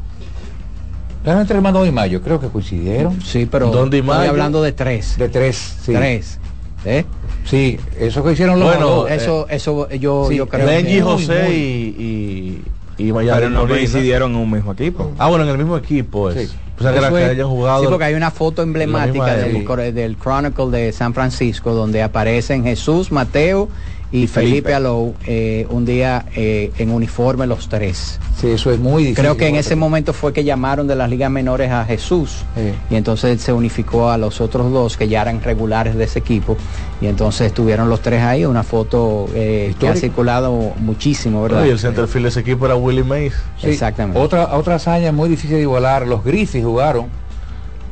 Realmente hermano Di Mayo, creo que coincidieron. Sí, pero Don Di estoy hablando de tres. De tres, sí. Tres. ¿Eh? Sí, eso que hicieron los Bueno, dos. eso, eso yo, Sí, yo creo Benji que- José Muy, muy. y, y, y Pero no coincidieron en un mismo equipo. Ah, bueno, en el mismo equipo es. O sea, que, Eso que hayan jugado. Sí, porque hay una foto emblemática del, del Chronicle de San Francisco donde aparecen Jesús, Mateo y, Felipe, Felipe. Alou eh, un día eh, en uniforme los tres. Sí, eso es muy difícil. Creo que en ese momento fue que llamaron de las ligas menores a Jesús Sí. y entonces él se unificó a los otros dos que ya eran regulares de ese equipo y entonces estuvieron los tres ahí, una foto eh, que ha circulado muchísimo, ¿verdad? y el centerfield de ese equipo era Willie Mays. Sí. Exactamente. Otra, otra hazaña muy difícil de igualar. Los Grizzlies jugaron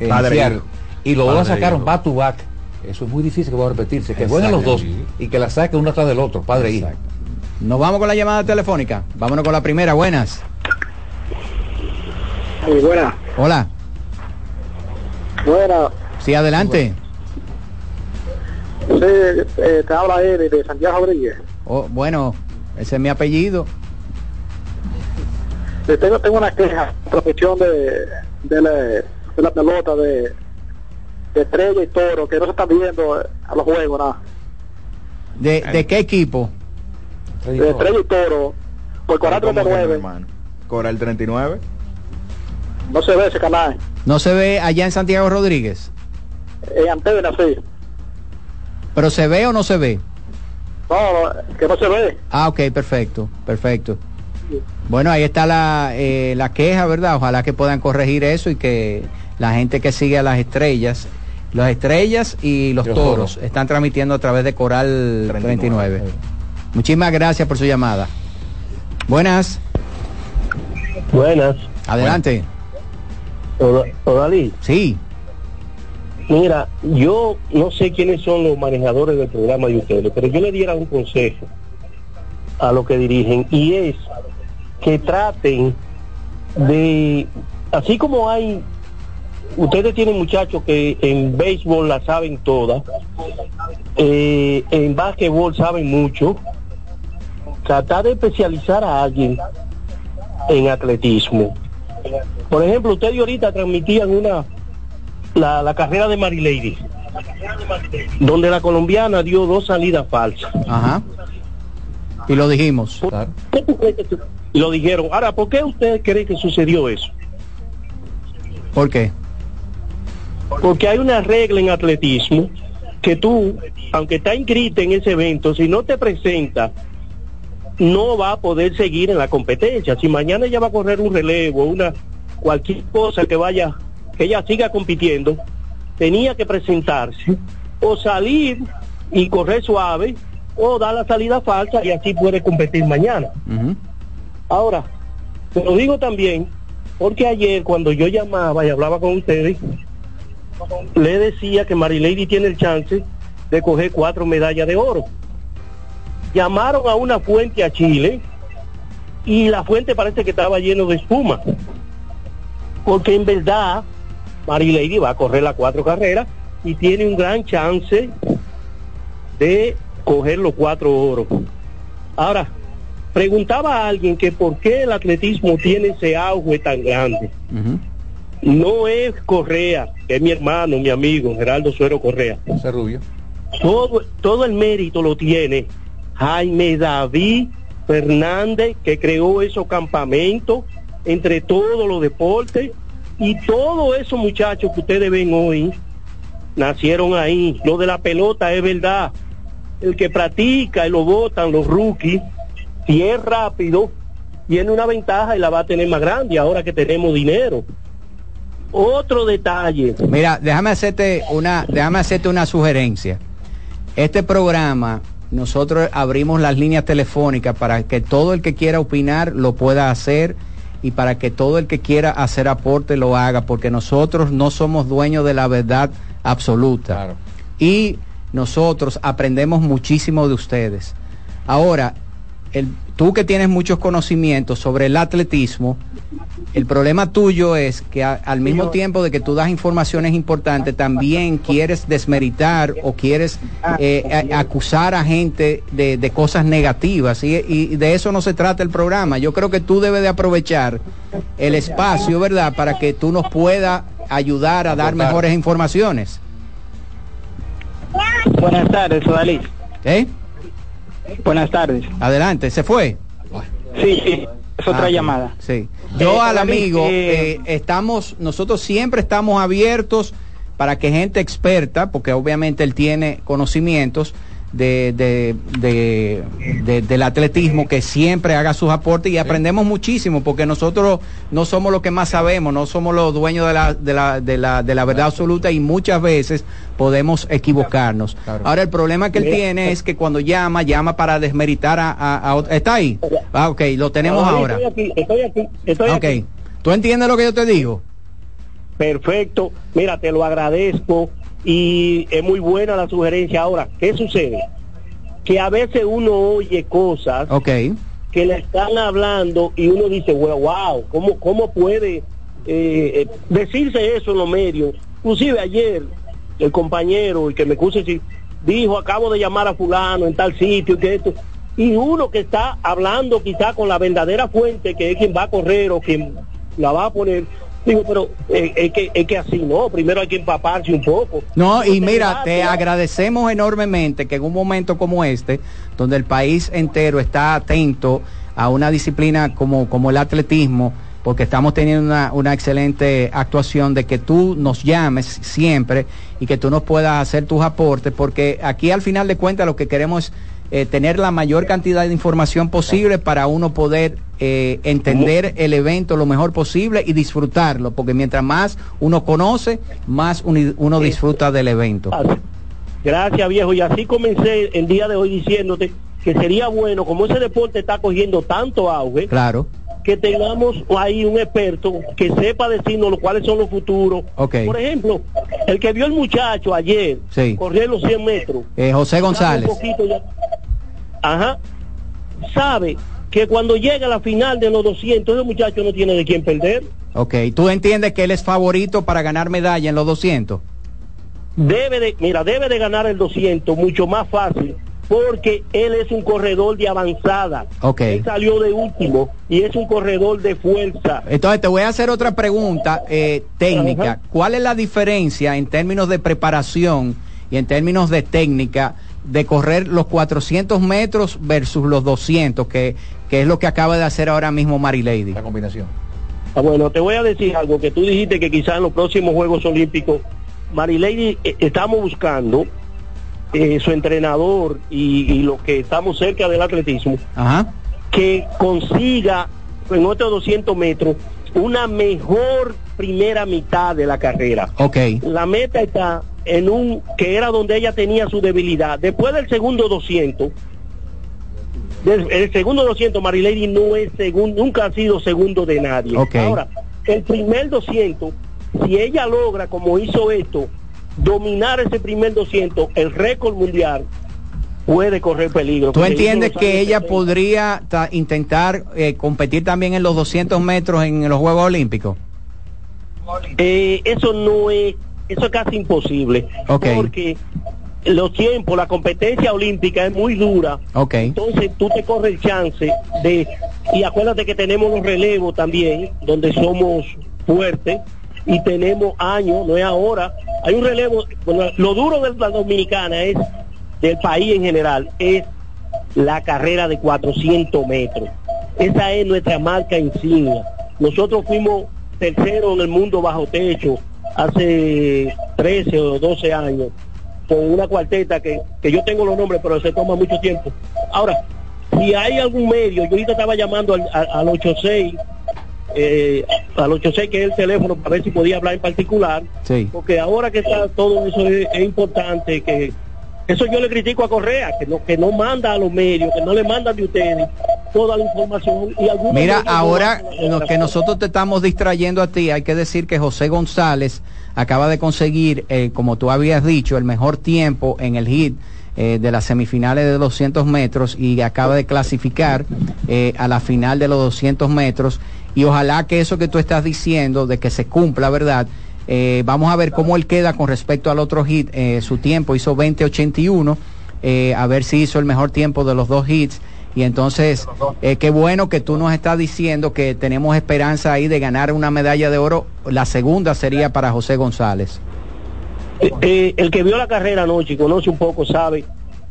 en Seattle, y los dos sacaron back to back. Eso es muy difícil que va a repetirse. Que jueguen los dos y que la saquen uno atrás del otro, padre e hijo. Nos vamos con la llamada telefónica. Vámonos con la primera. Buenas. Sí, buena. Hola. Buena. Sí, adelante. Sí, eh, te habla Eddie de Santiago Rodríguez. Oh, bueno, ese es mi apellido. Tengo, tengo una queja, profesión de, de, la, de la pelota de, de Estrella y Toro, que no se están viendo eh, a los juegos, nada. ¿De, de qué equipo? De Estrella y Toro, por ¿Cómo que no, 439, hermano? Cobra el 39. no se ve ese canal. No se ve allá en Santiago Rodríguez. En antena, sí. ¿Pero se ve o no se ve? No, que no se ve. Ah, ok, perfecto, perfecto. Bueno, ahí está la, eh, la queja, ¿verdad? Ojalá que puedan corregir eso y que la gente que sigue a las estrellas, las estrellas y los Los toros toros. están transmitiendo a través de Coral 39. Muchísimas gracias por su llamada. Buenas, Buenas. adelante. Oda- Odalí, Sí, mira, yo no sé quiénes son los manejadores del programa de ustedes, pero yo le diera un consejo a los que dirigen y es que traten de, así como hay, ustedes tienen muchachos que en béisbol la saben todas, eh, en básquetbol saben mucho, tratar de especializar a alguien en atletismo. Por ejemplo, ustedes ahorita transmitían una la, la carrera de Marilady, donde la colombiana dio dos salidas falsas. Ajá. Y lo dijimos. ¿Qué que su- Y lo dijeron. Ahora, ¿por qué ustedes creen que sucedió eso? ¿Por qué? Porque hay una regla en atletismo que tú, aunque está inscrita en ese evento, si no te presenta, no va a poder seguir en la competencia. Si mañana ella va a correr un relevo, una cualquier cosa que vaya, que ella siga compitiendo, tenía que presentarse o salir y correr suave o dar la salida falsa y así puede competir mañana. Ahora, te lo digo también porque ayer cuando yo llamaba y hablaba con ustedes, le decía que Marilady tiene el chance de coger cuatro medallas de oro. Llamaron a una fuente a Chile y la fuente parece que estaba lleno de espuma. Porque en verdad Marilady va a correr las cuatro carreras y tiene un gran chance de coger los cuatro oros. Ahora, preguntaba a alguien que por qué el atletismo tiene ese auge tan grande. No es Correa, que es mi hermano, mi amigo, Geraldo Suero Correa. Ese rubio. Todo, todo el mérito lo tiene Jaime David Fernández, que creó esos campamentos entre todos los deportes y todos esos muchachos que ustedes ven hoy nacieron ahí. Lo de la pelota es verdad. El que practica y lo votan los rookies, si es rápido, tiene una ventaja y la va a tener más grande ahora que tenemos dinero. Otro detalle. Mira, déjame hacerte una, déjame hacerte una sugerencia. Este programa, nosotros abrimos las líneas telefónicas para que todo el que quiera opinar lo pueda hacer y para que todo el que quiera hacer aporte lo haga, porque nosotros no somos dueños de la verdad absoluta. Y nosotros aprendemos muchísimo de ustedes. Ahora, el, tú que tienes muchos conocimientos sobre el atletismo, el problema tuyo es que a- al mismo tiempo de que tú das informaciones importantes, también quieres desmeritar o quieres eh, a- acusar a gente de, de cosas negativas. Y, y de eso no se trata el programa. Yo creo que tú debes de aprovechar el espacio, ¿verdad? Para que tú nos puedas ayudar a dar mejores informaciones. Buenas tardes, Odalí. ¿Eh? Buenas tardes. Adelante, ¿se fue? Sí, sí, es otra Ah, llamada. Sí. Yo Eh, al amigo, eh, estamos, nosotros siempre estamos abiertos para que gente experta, porque obviamente él tiene conocimientos de, de- de- de- del atletismo, que siempre haga sus aportes y aprendemos muchísimo, porque nosotros no somos los que más sabemos, no somos los dueños de la, de la, de la, de la verdad absoluta y muchas veces podemos equivocarnos. Ahora el problema que él tiene es que cuando llama, llama para desmeritar a, a- a ¿Está ahí? Ah, ok, lo tenemos Ahora, ahora. Estoy aquí, estoy aquí, estoy aquí. ¿Tú entiendes lo que yo te digo? Perfecto. Mira, te lo agradezco y es muy buena la sugerencia. Ahora, ¿qué sucede? Que a veces uno oye cosas que le están hablando y uno dice, wow, wow ¿cómo, cómo puede eh, eh, decirse eso en los medios? Inclusive ayer el compañero, el que me si dijo, acabo de llamar a fulano en tal sitio, que esto, y uno que está hablando quizá con la verdadera fuente, que es quien va a correr o quien la va a poner, digo, pero eh, es, que, es que así no, primero hay que empaparse un poco. No, y mira, te agradecemos enormemente que en un momento como este, donde el país entero está atento a una disciplina como, como el atletismo, porque estamos teniendo una, una excelente actuación de que tú nos llames siempre y que tú nos puedas hacer tus aportes, porque aquí al final de cuentas lo que queremos es eh, tener la mayor cantidad de información posible para uno poder eh, entender el evento lo mejor posible y disfrutarlo, porque mientras más uno conoce, más uni- uno disfruta del evento. Gracias, viejo. Y así comencé el día de hoy diciéndote que sería bueno, como ese deporte está cogiendo tanto auge, Claro. que tengamos ahí un experto que sepa decirnos cuáles son los futuros. Por ejemplo, el que vio el muchacho ayer Sí. correr los 100 metros. Eh, José González. Ajá. Sabe que cuando llega a la final de los 200, ese muchacho no tiene de quién perder. Ok, ¿tú entiendes que él es favorito para ganar medalla en los 200? debe de, mira, debe de ganar el 200 mucho más fácil porque él es un corredor de avanzada. Ok. Él salió de último y es un corredor de fuerza. Entonces te voy a hacer otra pregunta eh, técnica. Ajá. ¿Cuál es la diferencia en términos de preparación y en términos de técnica de correr los 400 metros versus los 200, que, que es lo que acaba de hacer ahora mismo Mary Lady? La combinación. Ah, bueno, te voy a decir algo que tú dijiste que quizás en los próximos Juegos Olímpicos, Marilady, eh, estamos buscando eh, su entrenador y, y lo que estamos cerca del atletismo, Ajá. que consiga en otros 200 metros una mejor primera mitad de la carrera. Ok. La meta está en un que era donde ella tenía su debilidad. Después del segundo 200, del el segundo 200 Marilady no es segundo, nunca ha sido segundo de nadie. Ok. Ahora, el primer 200, si ella logra como hizo esto, dominar ese primer 200, el récord mundial puede correr peligro. ¿Tú entiendes que ella 70. podría ta- intentar eh, competir también en los 200 metros en los Juegos Olímpicos? Eh, eso no es, eso es casi imposible. Ok. Porque los tiempos, la competencia olímpica es muy dura. Ok. Entonces tú te corres el chance de, y acuérdate que tenemos los relevos también, donde somos fuertes y tenemos años, no es ahora. Hay un relevo, bueno, lo duro de la dominicana es, del país en general, es la carrera de 400 metros. Esa es nuestra marca insignia. Nosotros fuimos tercero en el mundo bajo techo hace 13 o 12 años con una cuarteta que, que yo tengo los nombres, pero se toma mucho tiempo. Ahora, si hay algún medio, yo ahorita estaba llamando al, al, al 86, eh, al 86 que es el teléfono para ver si podía hablar en particular, Sí. porque ahora que está todo eso es, es importante que eso yo le critico a Correa, que no, que no manda a los medios, que no le mandan de ustedes toda la información y Mira, ahora lo que nosotros te estamos distrayendo a ti, hay que decir que José González acaba de conseguir, eh, como tú habías dicho, el mejor tiempo en el hit eh, de las semifinales de 200 metros y acaba de clasificar eh, a la final de los 200 metros y ojalá que eso que tú estás diciendo de que se cumpla, ¿verdad? Eh, vamos a ver cómo él queda con respecto al otro hit, eh, su tiempo hizo 20.81, eh, a ver si hizo el mejor tiempo de los dos hits. Y entonces, eh, qué bueno que tú nos estás diciendo que tenemos esperanza ahí de ganar una medalla de oro. La segunda sería para José González. El que vio la carrera anoche y conoce un poco sabe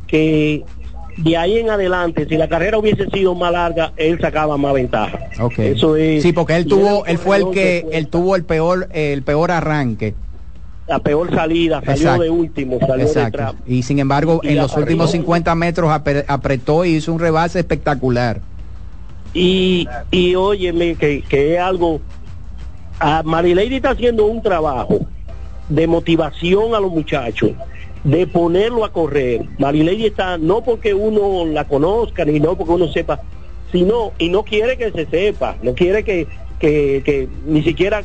que de ahí en adelante, si la carrera hubiese sido más larga, él sacaba más ventaja. Ok. Eso es. Sí, porque él tuvo, él fue el que, él tuvo el peor, el peor arranque. la peor salida, salió Exacto. de último, salió Exacto. Y sin embargo, Y en los últimos carrera- 50 metros apre- apretó y hizo un rebase espectacular. Y, y óyeme, que, que es algo. A Marilady está haciendo un trabajo de motivación a los muchachos, de ponerlo a correr. Marilady está, no porque uno la conozca, ni no porque uno sepa, sino, y no quiere que se sepa, no quiere que, que, que ni siquiera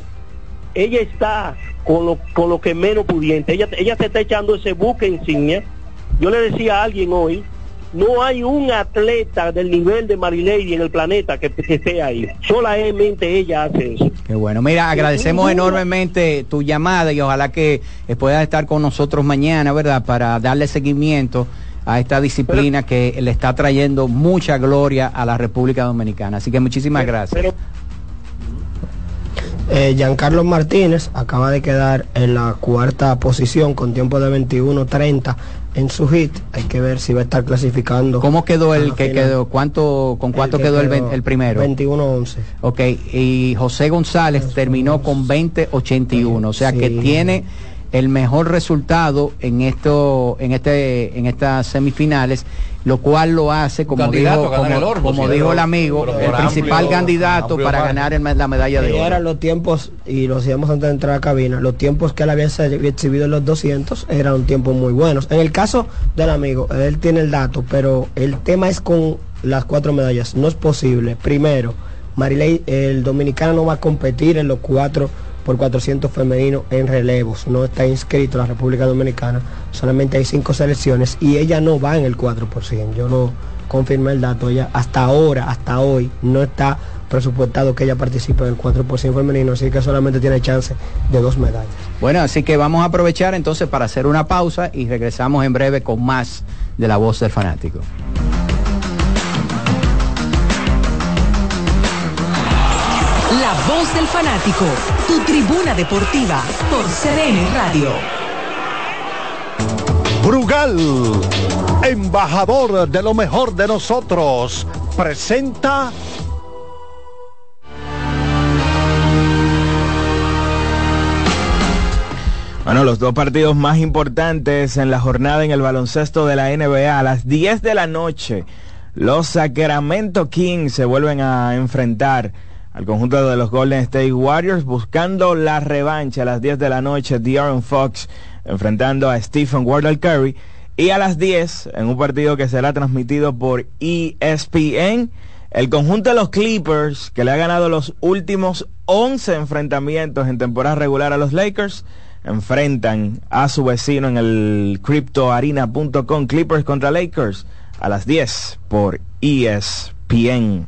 ella está con lo, con lo que menos pudiente. Ella, ella se está echando ese buque insignia. Yo le decía a alguien hoy, no hay un atleta del nivel de Marilady en el planeta que, que esté ahí. Solamente ella hace eso. Qué bueno. Mira, agradecemos enormemente tu llamada y ojalá que eh, puedas estar con nosotros mañana, ¿verdad? Para darle seguimiento a esta disciplina que le está trayendo mucha gloria a la República Dominicana. Así que muchísimas gracias. Eh, Giancarlo Martínez acaba de quedar en la cuarta posición con tiempo de 21.30 en su hit. Hay que ver si va a estar clasificando. ¿Cómo quedó el que final. quedó? ¿Cuánto, ¿Con cuánto que quedó, el, primero? 21-11. Ok, y José González terminó con 20.81, o sea que tiene el mejor resultado en esto, en este, en estas semifinales, lo cual lo hace como candidato dijo, como, el oro, como dijo el amigo, el principal amplio- candidato amplio para ganar el- la medalla de Y oro. eran los tiempos, y lo decíamos antes de entrar a la cabina, los tiempos que él había exhibido en los 200 eran un tiempo muy buenos. En el caso del amigo, él tiene el dato, pero el tema es con las cuatro medallas. No es posible. Primero, Marilei, el dominicano no va a competir en los cuatro por 400 femeninos en relevos. No está inscrito la República Dominicana. Solamente hay cinco selecciones y ella no va en el 4%. Yo lo confirmé el dato. Ella hasta ahora, hasta hoy, no está presupuestado que ella participe en el 4% femenino, así que solamente tiene chance de dos medallas. Bueno, así que vamos a aprovechar entonces para hacer una pausa y regresamos en breve con más de la voz del fanático. Del fanático, tu tribuna deportiva por CDN Radio. Brugal, embajador de lo mejor de nosotros, presenta Bueno, los dos partidos más importantes en la jornada en el baloncesto de la NBA a las 10 de la noche. Los Sacramento Kings se vuelven a enfrentar al conjunto de los Golden State Warriors buscando la revancha a las 10 de la noche. De'Aaron Fox enfrentando a Stephen Wardle Curry. Y a las 10, en un partido que será transmitido por ESPN, el conjunto de los Clippers, que le ha ganado los últimos 11 enfrentamientos en temporada regular a los Lakers, enfrentan a su vecino en el cryptoarena.com Clippers contra Lakers a las 10 por ESPN.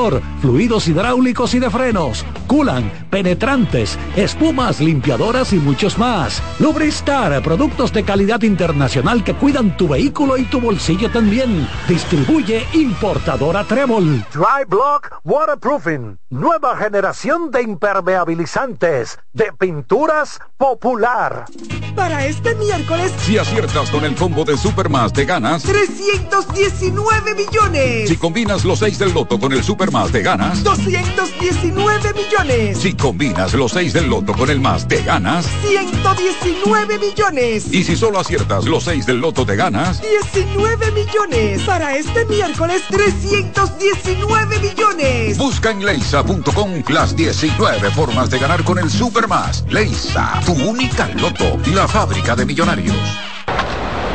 fluidos hidráulicos y de frenos, culan, penetrantes, espumas, limpiadoras y muchos más. Lubristar, productos de calidad internacional que cuidan tu vehículo y tu bolsillo también. Distribuye importadora Trébol. Dry Block Waterproofing, nueva generación de impermeabilizantes, de pinturas popular. Para este miércoles, Si aciertas con el combo de Supermas, te ganas. 319 millones. Si combinas los 6 del loto con el Supermas, te ganas. 219 millones. Si combinas los 6 del loto con el más, te ganas. 119 millones. Y si solo aciertas los 6 del loto, te ganas. 19 millones. Para este miércoles, 319 millones. Busca en leisa.com las 19 formas de ganar con el Supermas. Leisa, tu única loto, la fábrica de millonarios.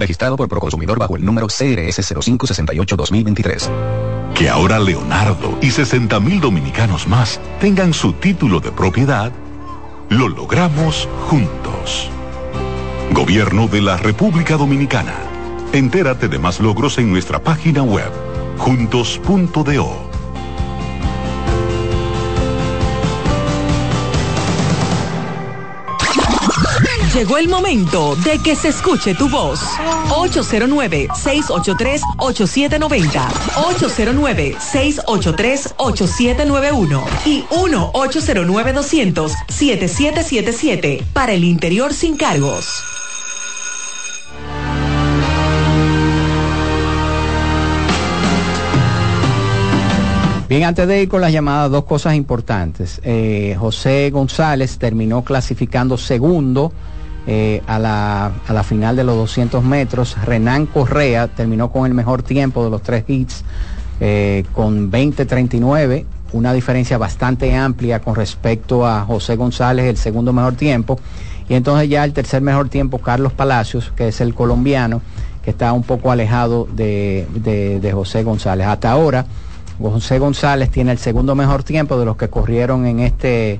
Registrado por Proconsumidor bajo el número CRS 0568-2023. Que ahora Leonardo y 60 mil dominicanos más tengan su título de propiedad, lo logramos juntos. Gobierno de la República Dominicana. Entérate de más logros en nuestra página web, juntos.do. Llegó el momento de que se escuche tu voz. 809-683-8790. 809-683-8791. Y 1-809-200-7777. Para el interior sin cargos. Bien, antes de ir con las llamadas, dos cosas importantes. Eh, José González terminó clasificando segundo eh, a, la, a la final de los 200 metros. Renan Correa terminó con el mejor tiempo de los tres hits, eh, con 20.39, una diferencia bastante amplia con respecto a José González, el segundo mejor tiempo. Y entonces ya el tercer mejor tiempo, Carlos Palacios, que es el colombiano, que está un poco alejado de, de- de José González. Hasta ahora, José González tiene el segundo mejor tiempo de los que corrieron en este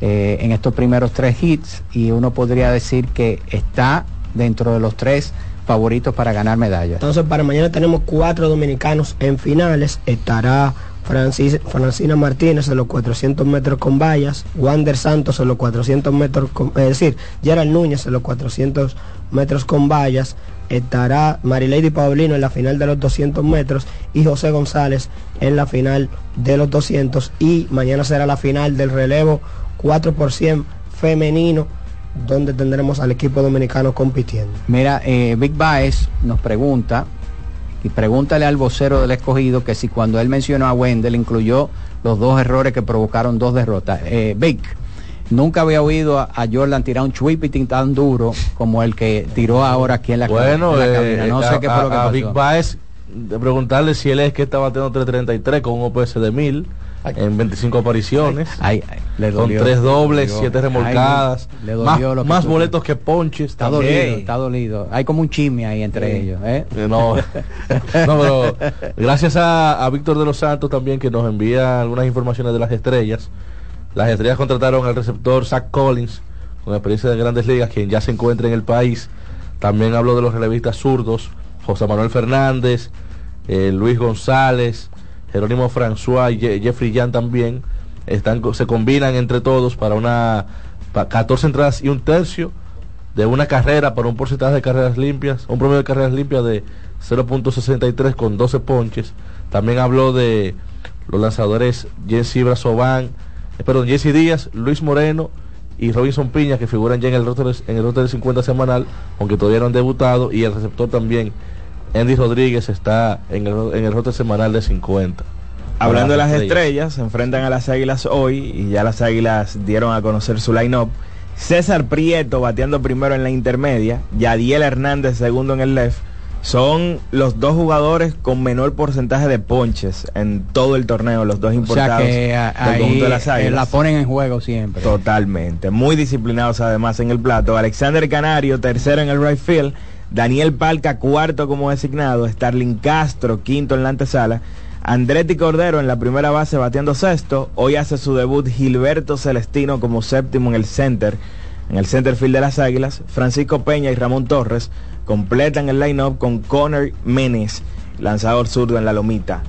eh, en estos primeros tres hits y uno podría decir que está dentro de los tres favoritos para ganar medallas. Entonces para mañana tenemos cuatro dominicanos en finales. Estará Francis, Francina Martínez en los 400 metros con vallas, Wander Santos en los 400 metros, con, es decir, Gerald Núñez en los 400 metros con vallas, estará Marilady Paulino en la final de los 200 metros y José González en la final de los 200 y mañana será la final del relevo 4 por 100 femenino donde tendremos al equipo dominicano compitiendo. Mira, eh, Big Baez nos pregunta, y pregúntale al vocero del escogido que si cuando él mencionó a Wendell incluyó los dos errores que provocaron dos derrotas. Eh, Big, nunca había oído a, a Jordan tirar un chuipitín tan duro como el que tiró ahora aquí en la, Bueno, en la eh, cabina. No a, sé qué fue lo que a- a pasó. Big Baez, de preguntarle si él es que está bateando 333 con un OPS de 1000 en 25 apariciones. le con tres le dobles, dolió. siete Ay, remolcadas. le dolió más más boletos que ponches. Está también. dolido, está dolido. Hay como un chisme ahí entre Sí. ellos. ¿eh? Eh, No, no, pero gracias a, a Víctor de los Santos también que nos envía algunas informaciones de las estrellas. Las estrellas contrataron al receptor Zach Collins con experiencia de grandes ligas, quien ya se encuentra en el país. También habló de los relevistas zurdos, José Manuel Fernández, eh, Luis González, Jerónimo François y Je- Jeffrey Jan también. Están, se combinan entre todos para una pa- 14 entradas y un tercio de una carrera para un porcentaje de carreras limpias, un promedio de carreras limpias de 0.63 con 12 ponches. También habló de los lanzadores Jesse Brazovan, eh, perdón, Jesse Díaz, Luis Moreno y Robinson Piña que figuran ya en el roster, en el roster de 50 semanal, aunque todavía no han debutado, y el receptor también, Andy Rodríguez, está en el, en el roster semanal de 50. Hablando de las estrellas, se enfrentan a las águilas hoy y ya las águilas dieron a conocer su line-up. César Prieto bateando primero en la intermedia, Yadiel Hernández segundo en el left. Son los dos jugadores con menor porcentaje de ponches en todo el torneo, los dos O sea importados que a- del ahí conjunto de las eh, águilas. la ponen en juego siempre. Totalmente. Muy disciplinados además en el plato. Alexander Canario, tercero en el right field. Daniel Palca, cuarto como designado. Starling Castro, quinto en la antesala. Andretti Cordero en la primera base bateando sexto. Hoy hace su debut Gilberto Celestino como séptimo en el center. En el center field de las Águilas. Francisco Peña y Ramón Torres completan el line-up con Connor Menes, lanzador zurdo en la lomita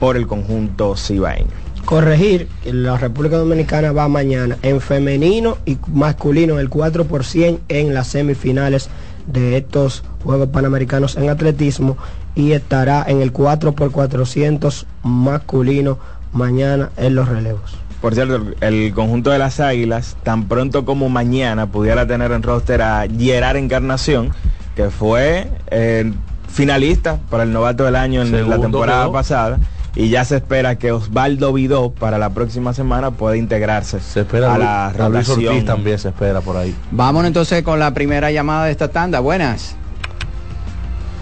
por el conjunto cibaeño. corregir la República Dominicana va mañana en femenino y masculino el 4 por 100 en las semifinales de estos Juegos Panamericanos en atletismo y estará en el 4 por 400 masculino mañana en los relevos. Por cierto, el- conjunto de las Águilas, tan pronto como mañana, pudiera tener en roster a Gerard Encarnación, que fue eh, finalista para el novato del año en la temporada quedó. pasada. Y ya se espera que Osvaldo Vidó para la próxima semana pueda integrarse Se espera a la a Luis rotación. Ortiz también se espera por ahí. Vámonos entonces con la primera llamada de esta tanda. Buenas.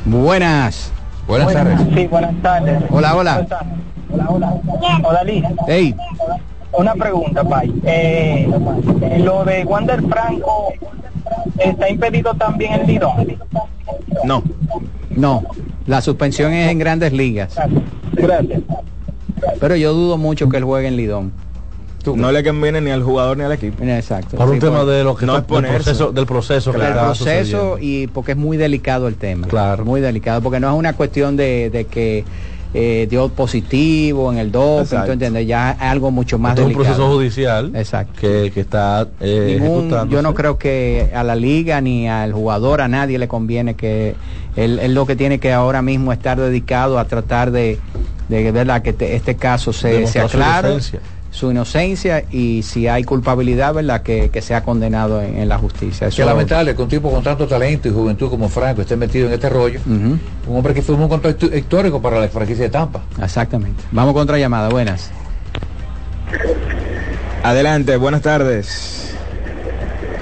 Buenas. Buenas tardes. Sí, buenas tardes. Hola, hola. Hola, hola. Hola, Liz. Hey. Una pregunta, Pai. Eh, lo de Wander Franco está impedido también en Lidón. No. No, la suspensión es en grandes ligas. Gracias. Pero yo dudo mucho que él juegue en Lidón. No le conviene ni al jugador ni al equipo. Exacto. Por un Sí, tema por- de lo que no está- del exponerse. proceso, del proceso que del proceso sucediendo. y porque es muy delicado el tema. Claro. Muy delicado, porque no es una cuestión de, de que eh, dio positivo en el doping, Exacto. ¿tú entiendes? Ya es algo mucho más Esto es un proceso judicial Exacto. que, que está eh, Ningún- yo no creo que a la liga ni al jugador, a nadie le conviene que él, él lo que tiene que ahora mismo estar dedicado a tratar de, de ¿verdad? que te- este caso se, se aclare. Su inocencia y si hay culpabilidad, ¿verdad? Que, que sea condenado en, en la justicia. Qué lamentable que un tipo con tanto talento y juventud como Franco esté metido en este rollo. Un hombre que fue un contrato histórico para la franquicia de Tampa. Exactamente. Vamos con otra llamada, buenas. Adelante, buenas tardes.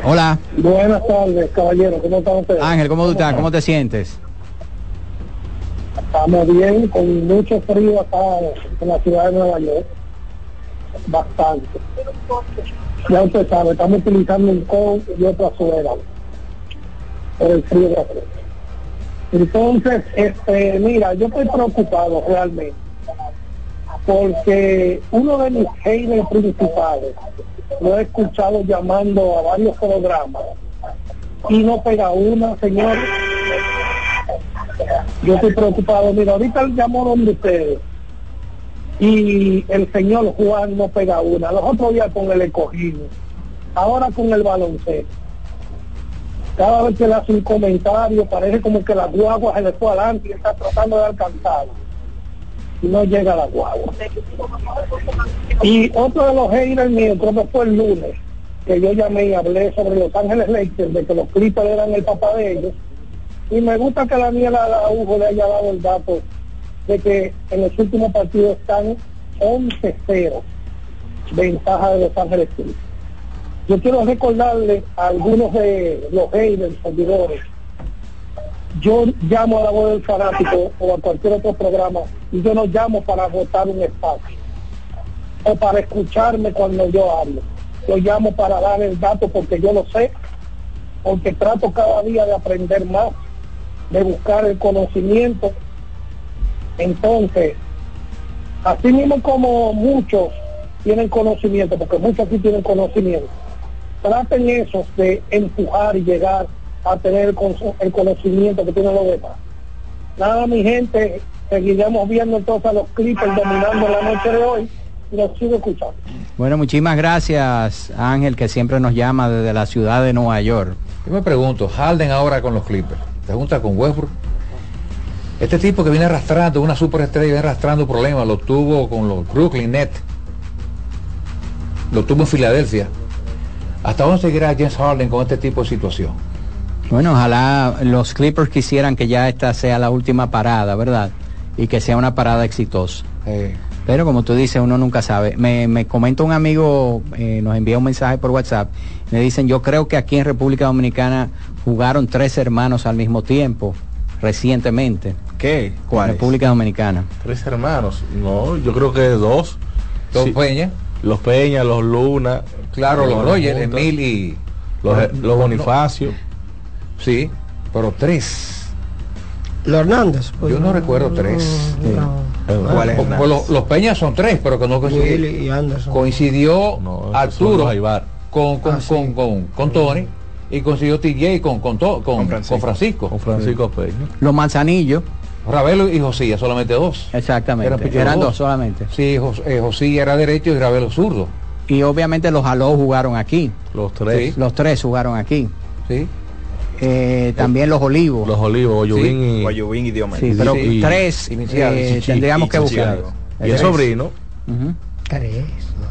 Hola, Buenas tardes, caballero. ¿Cómo están ustedes? Ángel, ¿cómo tú estás? ¿Cómo te sientes? Estamos bien, con mucho frío acá en la ciudad de Nueva York. Bastante. Ya usted sabe, estamos utilizando un coat y otra suela por el frío de afuera. Entonces, este, mira, yo estoy preocupado realmente porque uno de mis haters principales lo he escuchado llamando a varios programas y no pega una, señor. Yo estoy preocupado. Mira, ahorita él llamó donde ustedes y el señor Juan no pega una. Los otros días con el escogido. Ahora con el baloncesto. Cada vez que le hace un comentario parece como que la guagua se le fue adelante y está tratando de alcanzar. Y no llega la guagua. Y otro de los haters creo que fue el lunes, que yo llamé y hablé sobre Los Ángeles Lakers, de que los Clippers eran el papá de ellos. Y me gusta que Daniela Araujo le haya dado el dato de que en los últimos partidos están 11-0 ventaja de Los Ángeles. Yo quiero recordarle a algunos de los haters, seguidores, yo llamo a la voz del fanático o a cualquier otro programa y yo no llamo para votar un espacio o para escucharme cuando yo hablo. Yo llamo para dar el dato porque yo lo sé, porque trato cada día de aprender más, de buscar el conocimiento. Entonces, así mismo como muchos tienen conocimiento, porque muchos aquí tienen conocimiento, traten esos de empujar y llegar a tener el, con- el conocimiento que tienen los demás. Nada, mi gente, seguiremos viendo entonces a los Clippers dominando la noche de hoy y los sigo escuchando. Bueno, muchísimas gracias, Ángel, que siempre nos llama desde la ciudad de Nueva York. Yo me pregunto, Harden ahora con los Clippers, se junta con Westbrook. Este tipo que viene arrastrando, una superestrella, viene arrastrando problemas, lo tuvo con los Brooklyn Nets, lo tuvo en Filadelfia. ¿Hasta dónde seguirá James Harden con este tipo de situación? Bueno, ojalá los Clippers quisieran que ya esta sea la última parada, ¿verdad? Y que sea una parada exitosa. Eh, Pero como tú dices, uno nunca sabe. Me, me comenta un amigo, eh, nos envía un mensaje por WhatsApp, me dicen, yo creo que aquí en República Dominicana jugaron tres hermanos al mismo tiempo, recientemente. ¿Qué? En ¿Cuáles? República Dominicana. Tres hermanos. No, yo creo que dos. Sí. Peña, Los Peña, los Luna. claro, los juntos. Emil y... Los, No, los no, Bonifacio. Sí, pero tres. Los Hernández. pues, Yo no recuerdo tres. no. ¿Cuál es? O- o los, los Peñas son tres, pero que no coincidió. Coincidió Arturo los con, con, Ah, sí. con, con, con Tony y consiguió TJ con, con, to- con, Con Francisco. con Francisco. Con Francisco Peña. Los Manzanillos, Ravelo y Josía, solamente dos. exactamente. Eran Eran, dos dos. solamente. Sí, Jos- eh, Josía era derecho y Ravelo zurdo. Y obviamente los Aló jugaron aquí. Los tres. Sí. Los tres jugaron aquí. Sí. Eh, también los Olivos. Los Olivos, Oyubín y, Guayubín y Diomedes. sí, pero y- tres iniciales, eh, tendríamos y que buscar. Y el sobrino.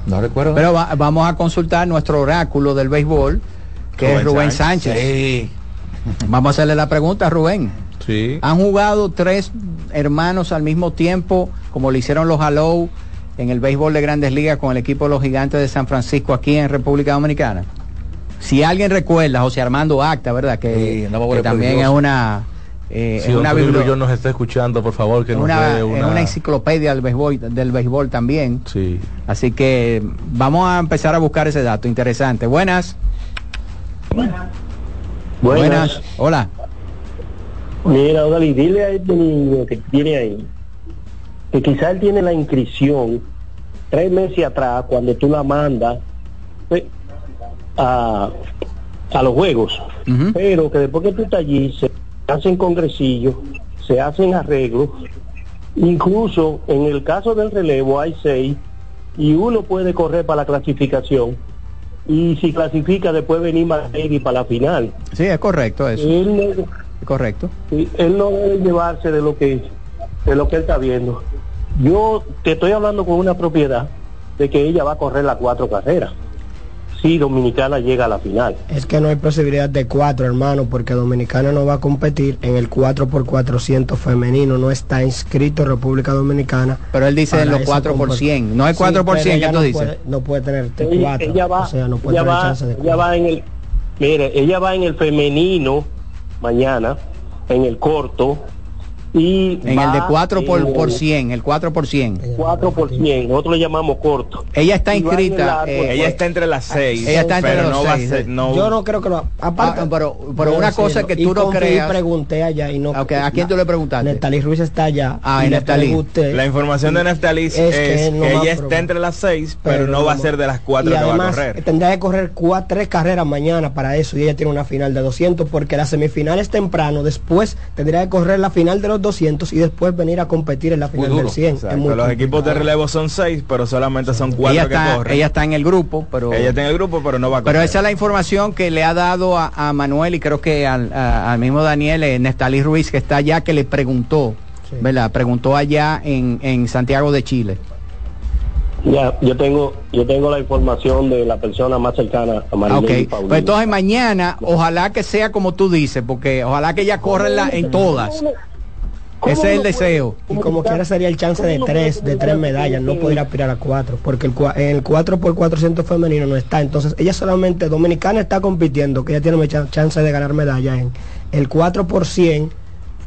No recuerdo. Pero va- vamos a consultar nuestro oráculo del béisbol, que es Rubén Rubén Sánchez. Sánchez. Vamos a hacerle la pregunta a Rubén. Sí. Han jugado tres hermanos al mismo tiempo, como lo hicieron los Hallow en el béisbol de grandes ligas con el equipo de los gigantes de San Francisco aquí en República Dominicana. Si alguien recuerda, José Armando Acta, ¿verdad? Que, no me voy que a también es una... eh, Si es una, Yo nos está escuchando, por favor, que nos una, dé es una... una enciclopedia del béisbol, del béisbol también. Sí. Así que vamos a empezar a buscar ese dato. Interesante. Buenas. Buenas. Hola. Mira, Odali, dile a este niño que tiene ahí que quizá él tiene la inscripción tres meses atrás cuando tú la mandas eh, a, a los juegos, pero que después que tú estás allí se hacen congresillos, se hacen arreglos, incluso en el caso del relevo hay seis y uno puede correr para la clasificación y si clasifica después venir más para la final. Sí, es correcto eso. Él no- Es correcto. Él no debe llevarse de lo que de lo que él está viendo. Yo te estoy hablando con una propiedad de que ella va a correr las cuatro carreras. Si Dominicana llega a la final. Es que no hay posibilidad de cuatro, hermano, porque Dominicana no va a competir en el 4x400 femenino, no está inscrito en República Dominicana. Pero él dice en los esa 4 por compe- 100. No es Sí, 4 por pero 100 ella que tú no dices. puede- no puede tener de Ella, cuatro. ella va, o sea, no puede ella tener va, chance de ella cuatro. va en el, mire, ella va en el femenino mañana, en el corto y En el de va 4 por, en por el 100, el 4 por 100. 4 por 100, nosotros le llamamos corto. Ella está el inscrita. largo, eh, pues, Ella está entre las seis. Ella está entre pero los no va a seis, ser- sí. no- Yo no creo que lo aparte Ah, pero- pero a una cosa decirlo, que y tú no creas- pregunté allá y no Ok, ¿a quién tú le preguntaste? Netalí Ruiz está allá Ah, en Neftalí. La información de Neftalí es, es que que, no a ella probar. está entre las seis, pero, no va a ser de las cuatro y que va a correr. tendría que correr cua- tres carreras mañana para eso y ella tiene una final de 200 porque la semifinal es temprano después tendría que correr la final de los 200 y después venir a competir en la final del 100 Exacto, es muy los equipos de relevo son seis, pero solamente son cuatro ella, que está, corren. ella está en el grupo, pero... Ella está en el grupo, pero no va a correr. Pero esa es la información que le ha dado a, a Manuel y creo que al, a- al mismo Daniel, eh, Nestalí Ruiz, que está allá, que le preguntó, ¿verdad? Preguntó allá en, en Santiago de Chile. Ya, yo tengo, yo tengo la información de la persona más cercana a Ah, Marilyn ok. Paulino. Pues entonces mañana, ojalá que sea como tú dices, porque ojalá que ella corra en, la- en todas. Ese es el deseo. y como quiera sería el chance de tres de tres medallas no podría aspirar a cuatro porque el, el 4 por 400 femenino no está entonces ella solamente dominicana está compitiendo que ella tiene mucha chance de ganar medalla en el 4 por 100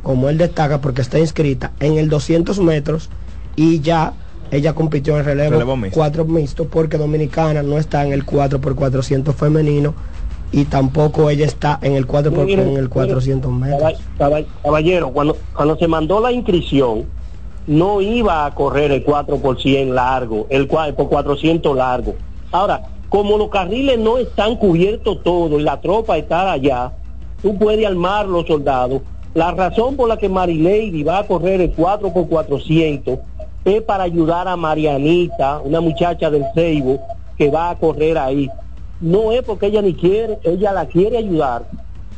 como él destaca porque está inscrita en el 200 metros y ya ella compitió en el relevo, Relevo mixto. 4 mixto porque dominicana no está en el 4 por 400 femenino y tampoco ella está en el 4 por en el 400 metros Caball- caball- Caballero, cuando, cuando se mandó la inscripción, no iba a correr el 4 por 100 largo, el 4 por 400 largo. Ahora, como los carriles no están cubiertos todos y la tropa está allá, tú puedes armar los soldados. La razón por la que Marilady va a correr el 4 por 400 es para ayudar a Marianita, una muchacha del Ceibo, que va a correr ahí. No es porque ella ni quiere, ella la quiere ayudar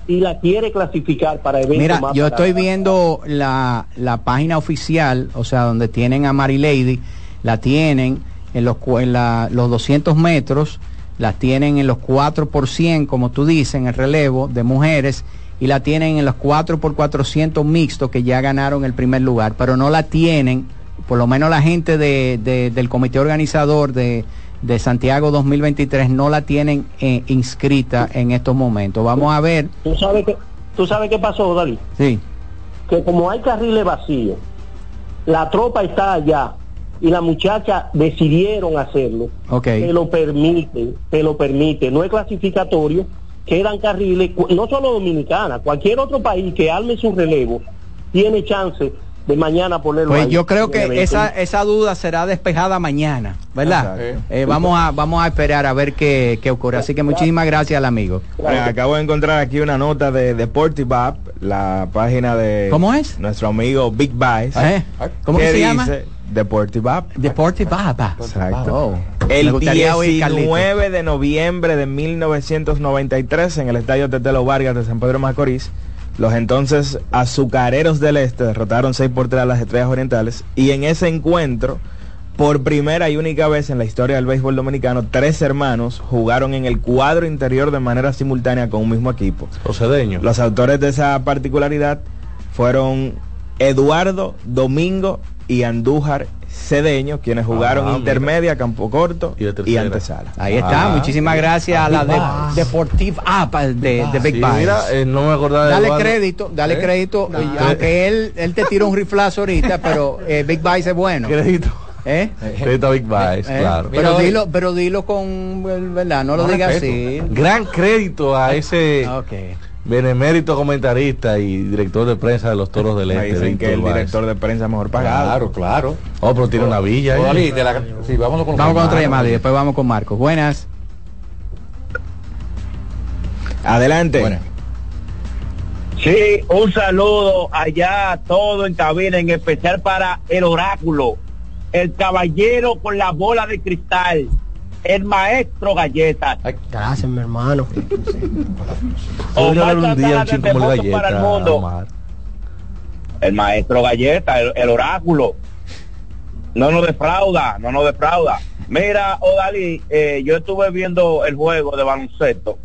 y la quiere clasificar para eventos Mira, más yo estoy viendo la, la página oficial, o sea, donde tienen a Mary Lady, la tienen en los, cu- en la- los 200 metros, la tienen en los 4 por 100, como tú dices, en el relevo de mujeres, y la tienen en los 4 por 400 mixtos, que ya ganaron el primer lugar, pero no la tienen, por lo menos la gente de- de- del comité organizador de, de Santiago 2023 no la tienen eh, inscrita en estos momentos. Vamos a ver. ¿Tú sabes qué, tú sabes qué pasó, Dalí? Sí. Que como hay carriles vacíos, la tropa está allá y la muchacha decidieron hacerlo. Ok. Te lo permite, te lo permite. No es clasificatorio, quedan carriles, no solo dominicana, cualquier otro país que arme su relevo tiene chance de mañana ponerlo Pues ahí yo creo que esa, esa duda será despejada mañana, ¿verdad? Eh, vamos, a, vamos a esperar a ver qué, qué ocurre. Así que muchísimas gracias al amigo. Bueno, acabo de encontrar aquí una nota de Deportive App, la página de ¿Cómo es? nuestro amigo Big Bice. ¿Eh? ¿Cómo que se dice llama? Deportive Baba. Exacto. Oh. El gustaría oír, Carlito. 19 de noviembre de 1993 en el estadio Tetelo Vargas de San Pedro de Macorís, los entonces azucareros del este derrotaron 6 por 3 a las estrellas orientales y en ese encuentro, por primera y única vez en la historia del béisbol dominicano, tres hermanos jugaron en el cuadro interior de manera simultánea con un mismo equipo. Los autores de esa particularidad fueron Eduardo, Domingo y Andújar Cedeño, quienes jugaron Ah, intermedia, campo corto y, antesala. Ahí está, muchísimas gracias a la de, Deportive App de, de Big Sí, mira, eh, no me acordaba de Dale Eduardo. crédito, dale ¿Eh? crédito, y aunque él, él te tiró un riflazo ahorita, pero eh, Big Bites es bueno. Crédito. ¿Eh? Crédito a Big Eh, claro. Pero dilo, pero dilo con verdad, no lo digas así. Gran crédito a ese. Benemérito comentarista y director de prensa de los Toros del Me Este. dicen que el Báez. director de prensa mejor pagado. Claro, claro. Oh, pero tiene una villa. ahí. De la- sí, vámonos con Vamos con otra llamada y después vamos con Marcos. Buenas. Adelante. Sí, un saludo allá a todo en cabina, en especial para el oráculo, el caballero con la bola de cristal, el maestro galletas. Gracias, mi hermano. Omar un día un chico como galleta, para el mundo. Omar. El maestro galleta, el, el oráculo. No nos defrauda, no nos defrauda. Mira, Odalí, eh, yo estuve viendo el juego de baloncesto.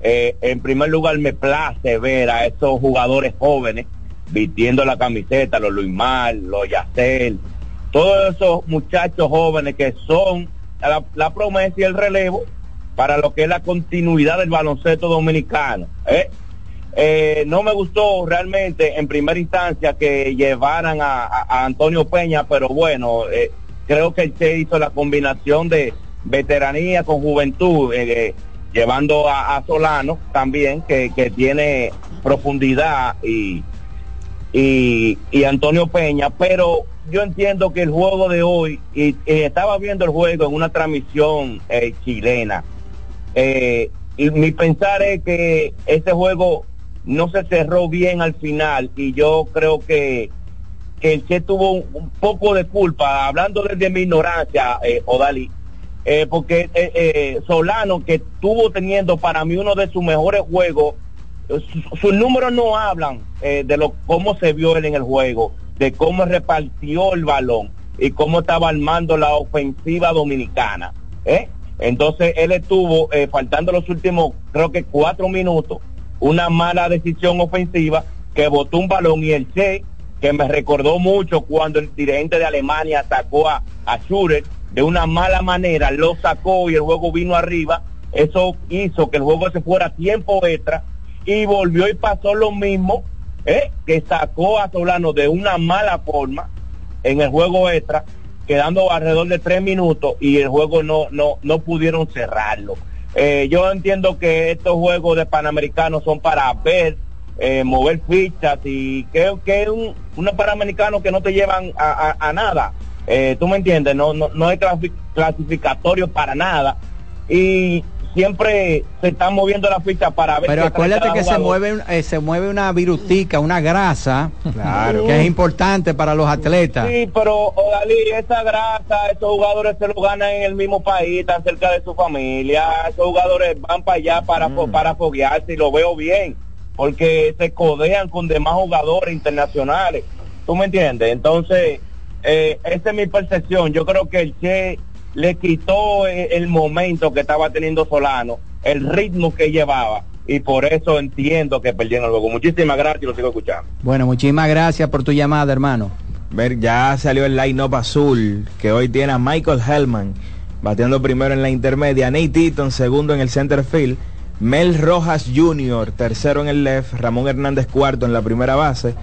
Eh, en primer lugar, me place ver a esos jugadores jóvenes vistiendo la camiseta, los Luis Mar, los Yacel, todos esos muchachos jóvenes que son la, promesa y el relevo para lo que es la continuidad del baloncesto dominicano. ¿eh? Eh, no me gustó realmente en primera instancia que llevaran a, Antonio Peña, pero bueno, eh, creo que se hizo la combinación de veteranía con juventud, llevando a, Solano también, que, tiene profundidad y, y Antonio Peña, pero yo entiendo que el juego de hoy, y, y estaba viendo el juego en una transmisión eh, chilena, eh, y mi pensar es que ese juego no se cerró bien al final y yo creo que, que el Che tuvo un, poco de culpa, hablando desde mi ignorancia, eh, Odali, eh, porque eh, eh, Solano, que estuvo teniendo para mí uno de sus mejores juegos, eh, su- sus números no hablan eh, de lo cómo se vio él en el juego, de cómo repartió el balón y cómo estaba armando la ofensiva dominicana. ¿eh? Entonces él estuvo, eh, faltando los últimos, creo que cuatro minutos, una mala decisión ofensiva que botó un balón y el Che, que me recordó mucho cuando el dirigente de Alemania atacó a, a Schurer de una mala manera, lo sacó y el juego vino arriba. Eso hizo que el juego se fuera tiempo extra y volvió y pasó lo mismo, ¿eh? que sacó a Solano de una mala forma en el juego extra, quedando alrededor de tres minutos y el juego no, no, no pudieron cerrarlo. Eh, yo entiendo que estos juegos de Panamericanos son para ver, eh, mover fichas y que, que es un, unos Panamericanos que no te llevan a, a- nada. ¿Tú me entiendes? No, no, no es clasi- clasificatorio para nada. Y siempre se están moviendo las fichas para ver Pero acuérdate que se mueve, eh, se mueve una virutica, una grasa, Claro. que es importante para los atletas. Sí, pero Odalí, esa grasa, esos jugadores se lo ganan en el mismo país, tan cerca de su familia. Esos jugadores van para allá para, fo- para foguearse y lo veo bien, porque se codean con demás jugadores internacionales. ¿Tú me entiendes? Entonces, eh, esa es mi percepción. Yo creo que el Che le quitó eh, el momento que estaba teniendo Solano, el ritmo que llevaba, y por eso entiendo que perdieron el juego. Muchísimas gracias y lo sigo escuchando. Bueno, muchísimas gracias por tu llamada, hermano. Ver, ya salió el line-up azul, que hoy tiene a Michael Hellman, bateando primero en la intermedia, Nate Eaton, segundo en el center field, Mel Rojas Jr., tercero en el left, Ramón Hernández cuarto en la primera base,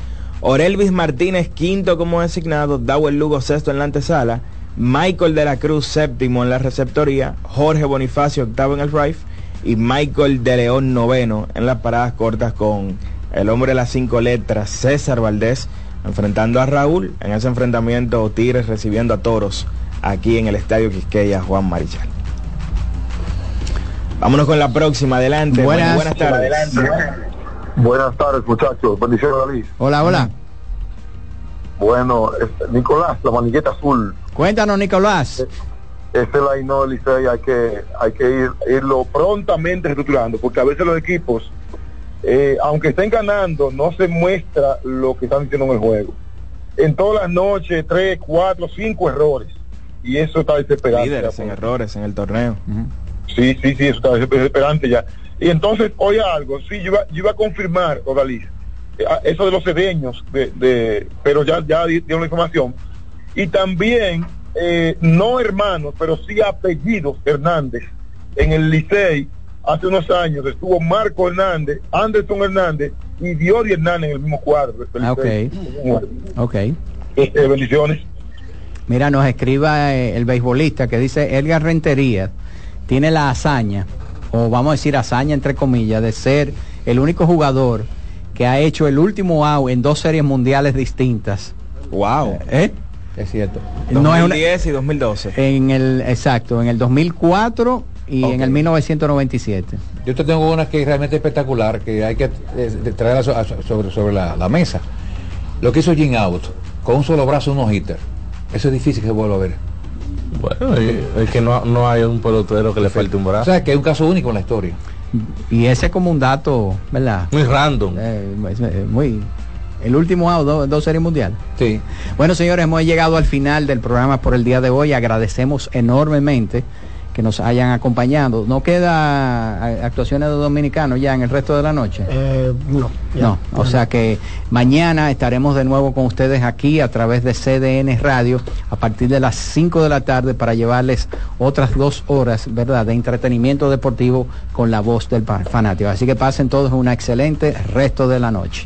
Orelvis Martínez quinto como designado, Dawel Lugo sexto en la antesala, Michael de la Cruz séptimo en la receptoría, Jorge Bonifacio octavo en el right y Michael de León noveno en las paradas cortas con el hombre de las cinco letras, César Valdés, enfrentando a Raúl en ese enfrentamiento Tigres recibiendo a Toros aquí en el Estadio Quisqueya Juan Marichal. Vámonos con la próxima, adelante. Buenas. buenas tardes. Buenas tardes, muchachos. Bendiciones, David. Hola, hola. Bueno, Nicolás, la manigueta azul. Cuéntanos, Nicolás. Este line Licey, hay que, hay que ir, irlo prontamente reestructurando, porque a veces los equipos, eh, aunque estén ganando, no se muestra lo que están haciendo en el juego. En todas las noches, tres, cuatro, cinco errores. Y eso está desesperante. Líderes en errores en el torneo. Sí, sí, sí, eso está desesperante ya. Y entonces, oye algo, sí, yo iba, yo iba a confirmar, Odalí, a- eso de los sedeños, de, de- pero ya, ya di- dieron la información. Y también, eh, no hermanos, pero sí apellidos Hernández. En el Licey, hace unos años, estuvo Marco Hernández, Anderson Hernández y Diori Hernández en el mismo cuadro. Ah, ok. Ok. Este, bendiciones. Mira, nos escriba eh, el beisbolista que dice Edgar Rentería tiene la hazaña, o vamos a decir hazaña entre comillas, de ser el único jugador que ha hecho el último out en dos series mundiales distintas. Wow. ¿Eh? Es cierto. No es una- 2010 y 2012. En el, exacto, en el 2004 y en el 1997. Yo te tengo una que es realmente espectacular, que hay que eh, traerla sobre, sobre la, la mesa. Lo que hizo Jim Out, con un solo brazo, unos hitter. Eso es difícil que se vuelva a ver. Bueno, y- es que no, no hay un pelotero que le falte un O brazo. sea, que es un caso único en la historia. Y ese como un dato, ¿verdad? Muy random. Eh, muy... El último out, do- dos series mundiales. Sí. Bueno, señores, hemos llegado al final del programa por el día de hoy. Agradecemos enormemente que nos hayan acompañado. ¿No queda eh, actuaciones de dominicanos ya en el resto de la noche? Eh, no. ya. No, o sea que mañana estaremos de nuevo con ustedes aquí a través de CDN Radio a partir de las 5 de la tarde para llevarles otras dos horas, ¿verdad?, de entretenimiento deportivo con la voz del fanático. Así que pasen todos una excelente resto de la noche.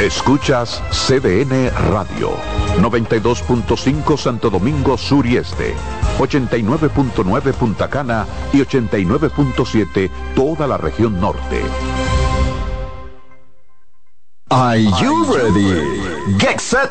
Escuchas CDN Radio, 92.5 Santo Domingo Sur y Este, 89.9 Punta Cana y 89.7 toda la región norte. Are you ready? Get set.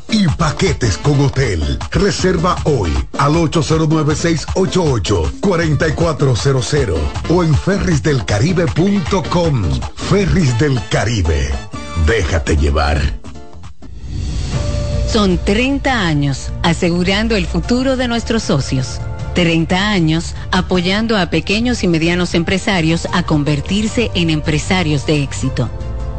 y paquetes con hotel. Reserva hoy al 809-688-4400 o en ferrisdelcaribe.com. Ferris del Caribe. Déjate llevar. Son 30 años asegurando el futuro de nuestros socios. 30 años apoyando a pequeños y medianos empresarios a convertirse en empresarios de éxito.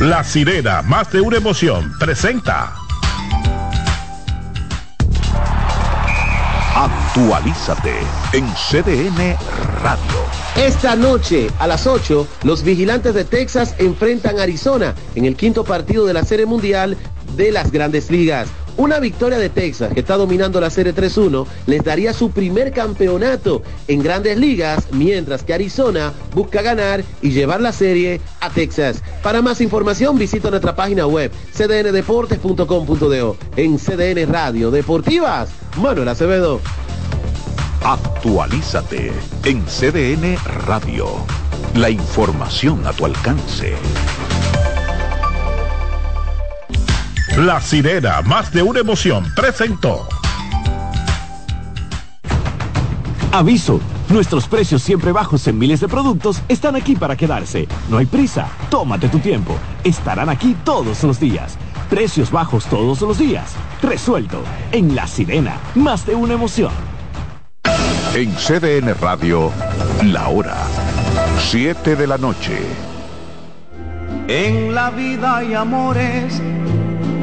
La sirena, más de una emoción, presenta. Actualízate en CDN Radio. Esta noche, a las 8, los vigilantes de Texas enfrentan a Arizona en el quinto partido de la Serie Mundial de las Grandes Ligas. Una victoria de Texas, que está dominando la Serie 3-1, les daría su primer campeonato en Grandes Ligas, mientras que Arizona busca ganar y llevar la serie a Texas. Para más información, visita nuestra página web cdndeportes.com.do. En CDN Radio Deportivas, Manuel Acevedo. Actualízate en CDN Radio. La información a tu alcance. La sirena, más de una emoción, presentó. Aviso, nuestros precios siempre bajos en miles de productos están aquí para quedarse. No hay prisa, tómate tu tiempo. Estarán aquí todos los días. Precios bajos todos los días. Resuelto. En La Sirena, más de una emoción. En CDN Radio, la hora 7 de la noche. En la vida hay amores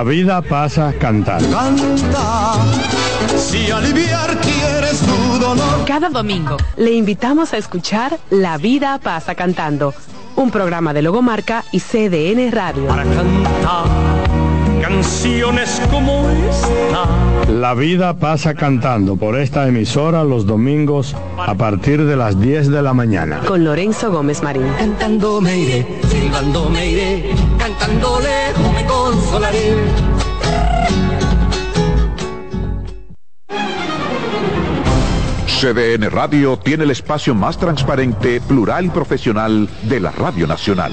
La vida pasa cantando. Canta, si aliviar quieres tu dolor. Cada domingo le invitamos a escuchar La vida pasa cantando, un programa de Logomarca y CDN Radio. Para cantar canciones como esta. La vida pasa cantando por esta emisora los domingos a partir de las 10 de la mañana. Con Lorenzo Gómez Marín. Cantando me iré, silbando me iré, cantando lejos me consolaré. CDN Radio tiene el espacio más transparente, plural y profesional de la Radio Nacional.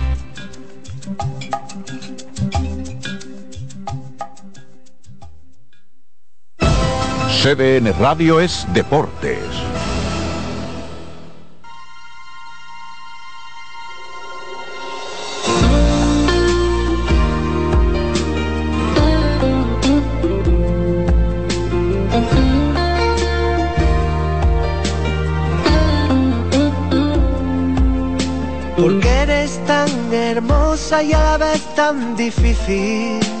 CDN Radio es Deportes. Porque eres tan hermosa y a la vez tan difícil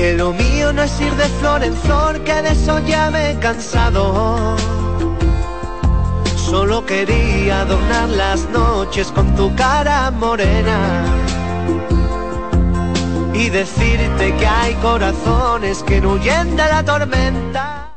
Que lo mío no es ir de flor en flor, que de eso ya me he cansado. Solo quería adornar las noches con tu cara morena y decirte que hay corazones que no huyen de la tormenta.